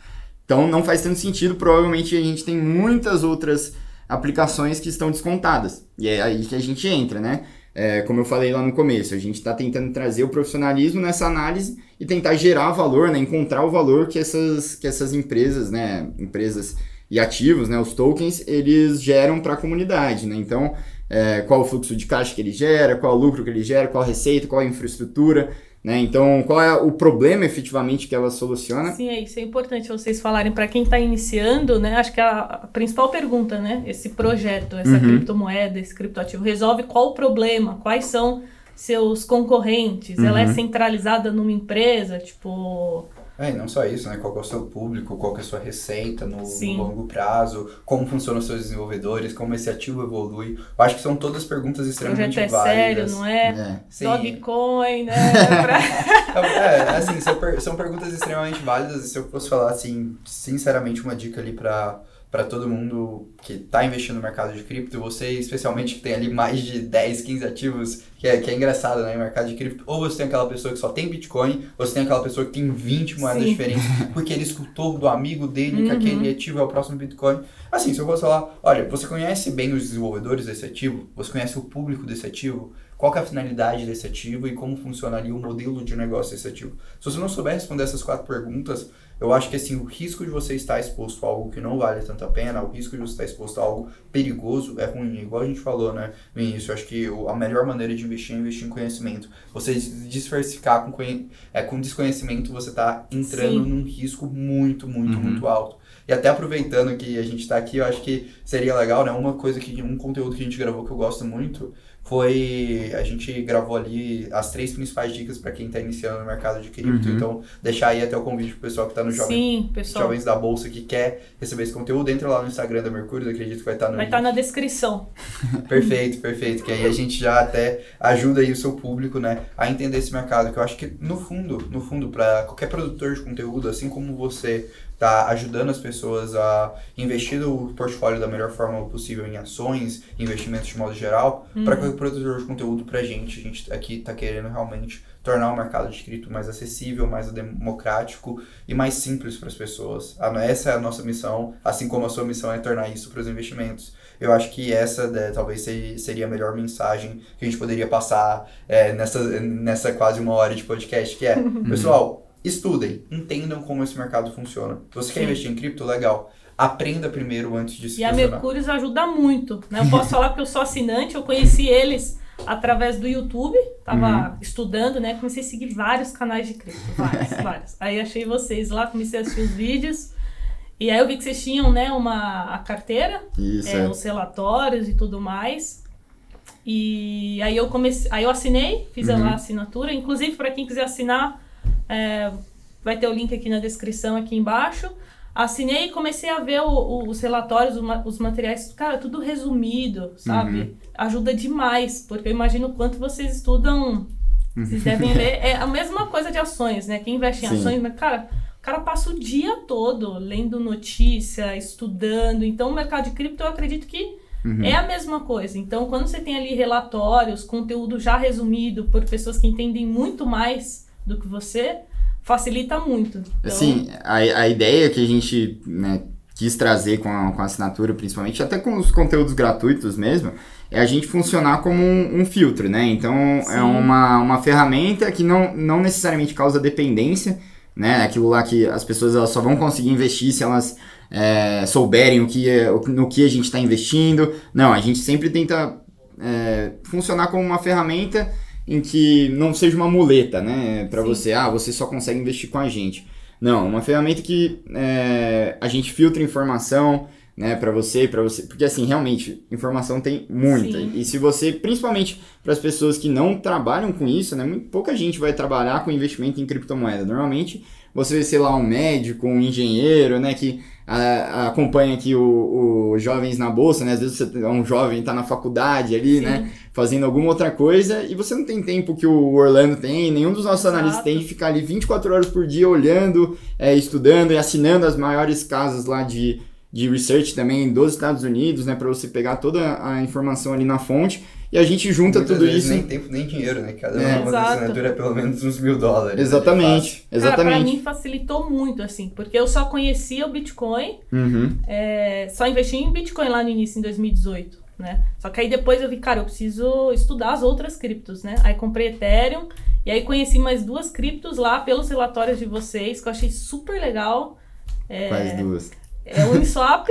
Então não faz tanto sentido, provavelmente a gente tem muitas outras aplicações que estão descontadas. E é aí que a gente entra, né? É, como eu falei lá no começo, a gente está tentando trazer o profissionalismo nessa análise e tentar gerar valor, né? encontrar o valor que essas, que essas empresas, né? empresas e ativos, né, os tokens, eles geram para a comunidade, né? Então, é, qual o fluxo de caixa que ele gera, qual o lucro que ele gera, qual a receita, qual a infraestrutura, né? Então, qual é o problema efetivamente que ela soluciona? Sim, é isso é importante vocês falarem para quem está iniciando, né? Acho que a, a, principal pergunta, né? Esse projeto, essa uhum. criptomoeda, esse criptoativo, resolve qual o problema, quais são seus concorrentes, uhum. ela é uhum. centralizada numa empresa, tipo é, e não só isso, né? Qual é o seu público, qual é a sua receita no, no, longo prazo, como funcionam os seus desenvolvedores, como esse ativo evolui. Eu acho que são todas perguntas extremamente válidas. é sério, não é? é. Dogecoin, né? é, assim, são, per são perguntas extremamente válidas e se eu fosse falar, assim, sinceramente, uma dica ali para para todo mundo que está investindo no mercado de cripto, você especialmente que tem ali mais de 10, 15 ativos, que é, que é engraçado, né, no mercado de cripto, ou você tem aquela pessoa que só tem Bitcoin, ou você tem aquela pessoa que tem 20 moedas Sim. diferentes, porque ele escutou do amigo dele uhum. que aquele ativo é o próximo Bitcoin. Assim, se eu fosse falar, olha, você conhece bem os desenvolvedores desse ativo, você conhece o público desse ativo, qual é a finalidade desse ativo e como funcionaria o modelo de negócio desse ativo. Se você não souber responder essas quatro perguntas, eu acho que assim, o risco de você estar exposto a algo que não vale tanta pena, o risco de você estar exposto a algo perigoso é ruim. Igual a gente falou, né, no início, eu acho que a melhor maneira de investir é investir em conhecimento. Você diversificar com, é, com desconhecimento, você está entrando Sim. num risco muito, muito, uhum. muito alto. E até aproveitando que a gente está aqui, eu acho que seria legal, né? Uma coisa que, um conteúdo que a gente gravou que eu gosto muito foi a gente gravou ali as três principais dicas para quem está iniciando no mercado de cripto. Uhum. Então, deixar aí até o convite pro pessoal que está no Jovem, Sim, pessoal. Jovens da Bolsa que quer receber esse conteúdo. Entra lá no Instagram da Mercúrio, acredito que vai estar tá no Vai estar tá na descrição. perfeito, perfeito. Que aí a gente já até ajuda aí o seu público, né, a entender esse mercado, que eu acho que no fundo, no fundo para qualquer produtor de conteúdo, assim como você tá ajudando as pessoas a investir o portfólio da melhor forma possível em ações, investimentos de modo geral, uhum. para qualquer produtor de conteúdo pra gente. A gente aqui tá querendo realmente tornar o mercado de cripto mais acessível, mais democrático e mais simples para as pessoas. Essa é a nossa missão, assim como a sua missão é tornar isso para os investimentos. Eu acho que essa né, talvez seria a melhor mensagem que a gente poderia passar é, nessa, nessa quase uma hora de podcast, que é, pessoal, estudem, entendam como esse mercado funciona. Se você Sim. quer investir em cripto, legal. Aprenda primeiro antes de se E a Mercúrios ajuda muito, né? Eu posso falar que eu sou assinante, eu conheci eles através do YouTube, tava uhum. estudando, né? Comecei a seguir vários canais de cripto, vários, vários. Aí achei vocês lá, comecei a assistir os vídeos. E aí eu vi que vocês tinham, né, uma a carteira, Isso, é, é. os relatórios e tudo mais. E aí eu comecei, aí eu assinei, fiz uhum. a assinatura, inclusive para quem quiser assinar, é, vai ter o link aqui na descrição, aqui embaixo. Assinei e comecei a ver o, o, os relatórios, os materiais, cara, tudo resumido, sabe? Uhum. Ajuda demais, porque eu imagino o quanto vocês estudam. Vocês devem ler. É a mesma coisa de ações, né? Quem investe em Sim. ações, mas, cara, o cara passa o dia todo lendo notícia, estudando. Então, o mercado de cripto, eu acredito que uhum. é a mesma coisa. Então, quando você tem ali relatórios, conteúdo já resumido por pessoas que entendem muito mais do que você, facilita muito. Então... Assim, a, a ideia que a gente né, quis trazer com a, com a assinatura, principalmente, até com os conteúdos gratuitos mesmo, é a gente funcionar como um, um filtro, né? Então, é Sim. é uma, uma ferramenta que não, não necessariamente causa dependência, né? Aquilo lá que as pessoas elas só vão conseguir investir se elas é, souberem o que, é, no que a gente está investindo. Não, a gente sempre tenta é, funcionar como uma ferramenta em que não seja uma muleta, né? Para você, ah, você só consegue investir com a gente. Não, uma ferramenta que é, a gente filtra informação, né, para você, para você, porque assim, realmente, informação tem muita. Sim. E se você, principalmente para as pessoas que não trabalham com isso, né, muito pouca gente vai trabalhar com investimento em criptomoeda. Normalmente, você vê, sei lá, um médico, um engenheiro, né, que a, acompanha aqui os jovens na bolsa, né? Às vezes você é um jovem, tá na faculdade ali, Sim. né? Fazendo alguma outra coisa e você não tem tempo que o Orlando tem, nenhum dos nossos Exato. analistas tem de ficar ali 24 horas por dia olhando, é, estudando e assinando as maiores casas lá de, de research também dos Estados Unidos, né? Para você pegar toda a informação ali na fonte. E a gente junta Muitas tudo vezes isso. Nem tempo, nem dinheiro, né? Cada é. uma assinatura é pelo menos uns mil dólares. Né, exatamente. Né? exatamente. Cara, pra mim facilitou muito, assim, porque eu só conhecia o Bitcoin, uhum. é, só investi em Bitcoin lá no início, em 2018, né? Só que aí depois eu vi, cara, eu preciso estudar as outras criptos, né? Aí comprei Ethereum, e aí conheci mais duas criptos lá pelos relatórios de vocês, que eu achei super legal. É, Quais duas? É Uniswap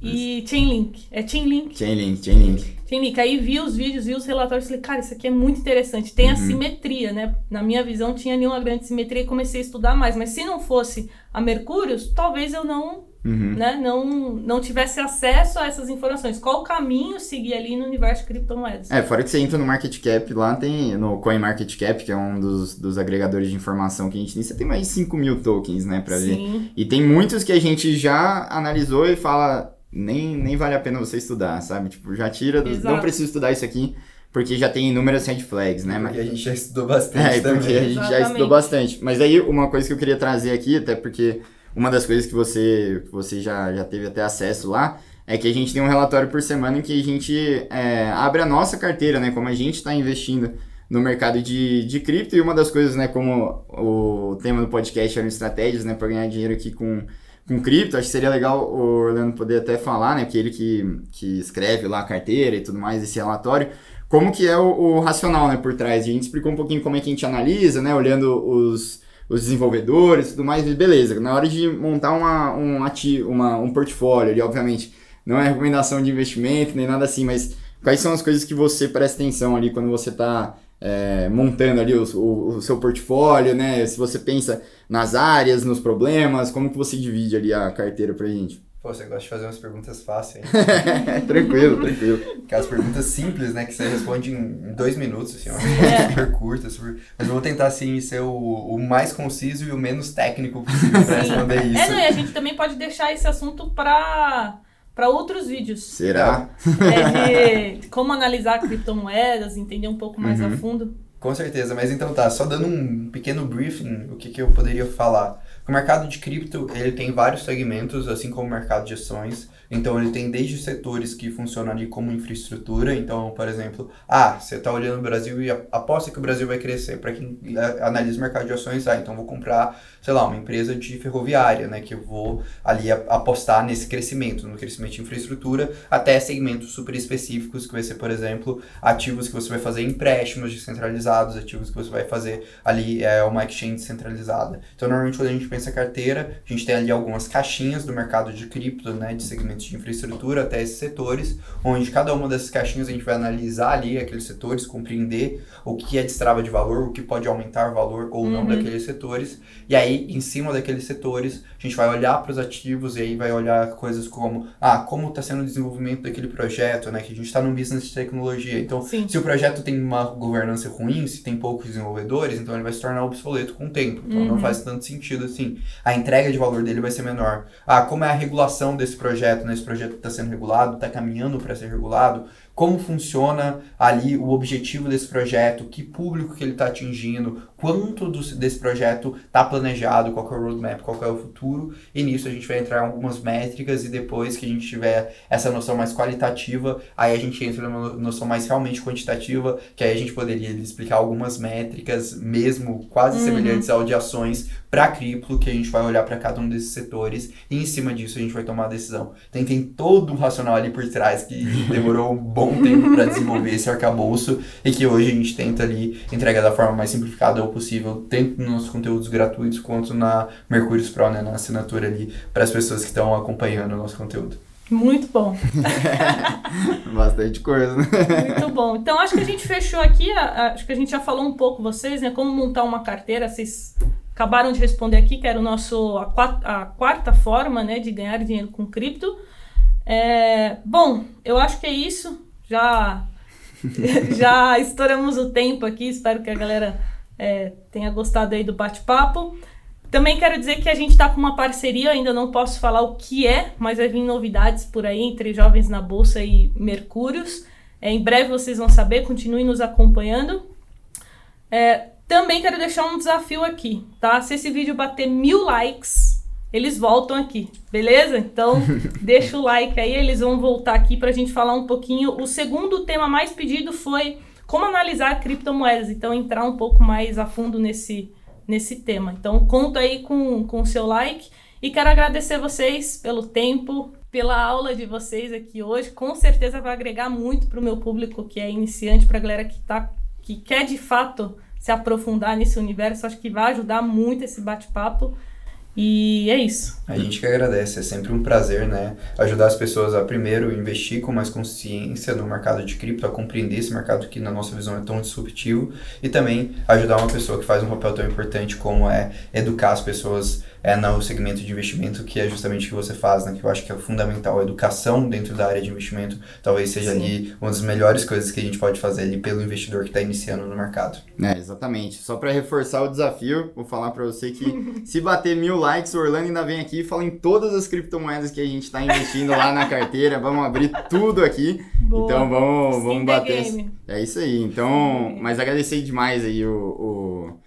e Chainlink. É Chainlink. Chainlink, Chainlink. Chainlink. Aí vi os vídeos, vi os relatórios, falei, cara, isso aqui é muito interessante. Tem uhum. a simetria, né? Na minha visão, tinha ali uma grande simetria e comecei a estudar mais. Mas se não fosse a Mercúrios, talvez eu não, uhum. né, não, não tivesse acesso a essas informações. Qual o caminho seguir ali no universo de criptomoedas? É, fora que você entra no Market Cap, lá tem, no Coin Market Cap, que é um dos, dos agregadores de informação que a gente tem, você tem mais de 5 mil tokens, né, pra Sim. ver. E tem muitos que a gente já analisou e fala nem, nem vale a pena você estudar, sabe? Tipo, já tira, do, não preciso estudar isso aqui, porque já tem inúmeras red flags, né? Porque a gente já estudou bastante é, também. porque a gente Exatamente. já estudou bastante. Mas aí, uma coisa que eu queria trazer aqui, até porque uma das coisas que você, que você já, já teve até acesso lá, é que a gente tem um relatório por semana em que a gente é, abre a nossa carteira, né? Como a gente está investindo no mercado de, de cripto. E uma das coisas, né, como o tema do podcast eram estratégias, né, para ganhar dinheiro aqui com com cripto, acho que seria legal o Orlando poder até falar, né, que ele que, que escreve lá a carteira e tudo mais, esse relatório, como que é o, o racional, né, por trás. A gente explicou um pouquinho como é que a gente analisa, né, olhando os, os desenvolvedores e tudo mais, beleza. Na hora de montar uma, um, ativo, uma, um portfólio, ali, obviamente, não é recomendação de investimento nem nada assim, mas quais são as coisas que você presta atenção ali quando você está é, montando ali o, o, o, seu portfólio, né? Se você pensa nas áreas, nos problemas, como que você divide ali a carteira pra gente? Pô, você gosta de fazer umas perguntas fáceis, tranquilo, tranquilo. Aquelas perguntas simples, né? Que você responde em dois minutos, assim, uma resposta é. super curta, super... Mas eu vou tentar, assim, ser o, o mais conciso e o menos técnico possível pra responder isso. É, não, e a gente também pode deixar esse assunto pra para outros vídeos. Será? É de como analisar criptomoedas, entender um pouco mais uhum. a fundo. Com certeza, mas então tá, só dando um pequeno briefing, o que, que eu poderia falar. O mercado de cripto, ele tem vários segmentos, assim como o mercado de ações. Então ele tem desde setores que funcionam ali como infraestrutura. Então, por exemplo, ah, você está olhando o Brasil e aposta que o Brasil vai crescer. Para quem é, analisa o mercado de ações, ah, então vou comprar, sei lá, uma empresa de ferroviária, né? Que eu vou ali apostar nesse crescimento, no crescimento de infraestrutura, até segmentos super específicos, que vai ser, por exemplo, ativos que você vai fazer empréstimos descentralizados, ativos que você vai fazer ali é, uma exchange centralizada. Então, normalmente quando a gente pensa carteira, a gente tem ali algumas caixinhas do mercado de cripto, né? De de infraestrutura até esses setores, onde cada uma dessas caixinhas a gente vai analisar ali aqueles setores, compreender o que é destrava de valor, o que pode aumentar valor ou não uhum. daqueles setores, e aí em cima daqueles setores a gente vai olhar para os ativos e aí vai olhar coisas como, ah, como está sendo o desenvolvimento daquele projeto, né, que a gente está no business de tecnologia, então Sim. se o projeto tem uma governança ruim, se tem poucos desenvolvedores, então ele vai se tornar obsoleto com o tempo, então uhum. não faz tanto sentido assim, a entrega de valor dele vai ser menor. Ah, como é a regulação desse projeto, né? Esse projeto está sendo regulado, está caminhando para ser regulado como funciona ali o objetivo desse projeto, que público que ele está atingindo, quanto do, desse projeto está planejado, qual é o roadmap, qual é o futuro, e nisso a gente vai entrar em algumas métricas e depois que a gente tiver essa noção mais qualitativa, aí a gente entra numa noção mais realmente quantitativa, que aí a gente poderia explicar algumas métricas, mesmo quase uhum. semelhantes ao de ações, para cripto, que a gente vai olhar para cada um desses setores e em cima disso a gente vai tomar a decisão. Tem, tem todo um racional ali por trás que demorou um bom tempo para desenvolver esse arcabouço e que hoje a gente tenta ali entregar da forma mais simplificada possível, tanto nos nossos conteúdos gratuitos quanto na Mercúrio Pro, né, na assinatura ali, para as pessoas que estão acompanhando o nosso conteúdo. Muito bom. Bastante coisa. Né? Muito bom. Então acho que a gente fechou aqui, acho que a gente já falou um pouco vocês, né, como montar uma carteira, vocês acabaram de responder aqui, que era o nosso a, a quarta forma, né, de ganhar dinheiro com cripto. É, bom, eu acho que é isso já já estouramos o tempo aqui. Espero que a galera é, tenha gostado aí do bate-papo. Também quero dizer que a gente está com uma parceria, ainda não posso falar o que é, mas vai vir novidades por aí entre Jovens na Bolsa e Mercúrios. É, em breve vocês vão saber, continuem nos acompanhando. É, também quero deixar um desafio aqui, tá? Se esse vídeo bater mil likes, eles voltam aqui, beleza? Então, deixa o like aí, eles vão voltar aqui para a gente falar um pouquinho. O segundo tema mais pedido foi como analisar criptomoedas, então entrar um pouco mais a fundo nesse, nesse tema. Então, conto aí com o seu like e quero agradecer vocês pelo tempo, pela aula de vocês aqui hoje. Com certeza vai agregar muito para o meu público que é iniciante, para a galera que, tá, que quer de fato se aprofundar nesse universo. Acho que vai ajudar muito esse bate-papo. E é isso. A gente que agradece, é sempre um prazer, né? Ajudar as pessoas a primeiro investir com mais consciência no mercado de cripto, a compreender esse mercado que na nossa visão é tão disruptivo e também ajudar uma pessoa que faz um papel tão importante como é educar as pessoas é no segmento de investimento, que é justamente o que você faz, né? Que eu acho que é fundamental. A educação dentro da área de investimento talvez seja Sim. ali uma das melhores coisas que a gente pode fazer ali pelo investidor que está iniciando no mercado. É, exatamente. Só para reforçar o desafio, vou falar para você que se bater mil likes, o Orlando ainda vem aqui e fala em todas as criptomoedas que a gente está investindo lá na carteira. Vamos abrir tudo aqui. Boa. Então vamos, vamos bater. Game. É isso aí. Então, mas agradecer demais aí o, o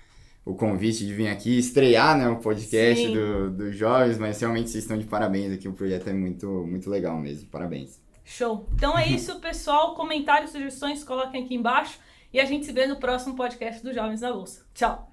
o convite de vir aqui estrear né, o podcast dos do, do Jovens, mas realmente vocês estão de parabéns aqui, o projeto é muito, muito legal mesmo, parabéns. Show! Então é isso, pessoal. Comentários, sugestões, coloquem aqui embaixo e a gente se vê no próximo podcast do Jovens na Bolsa. Tchau!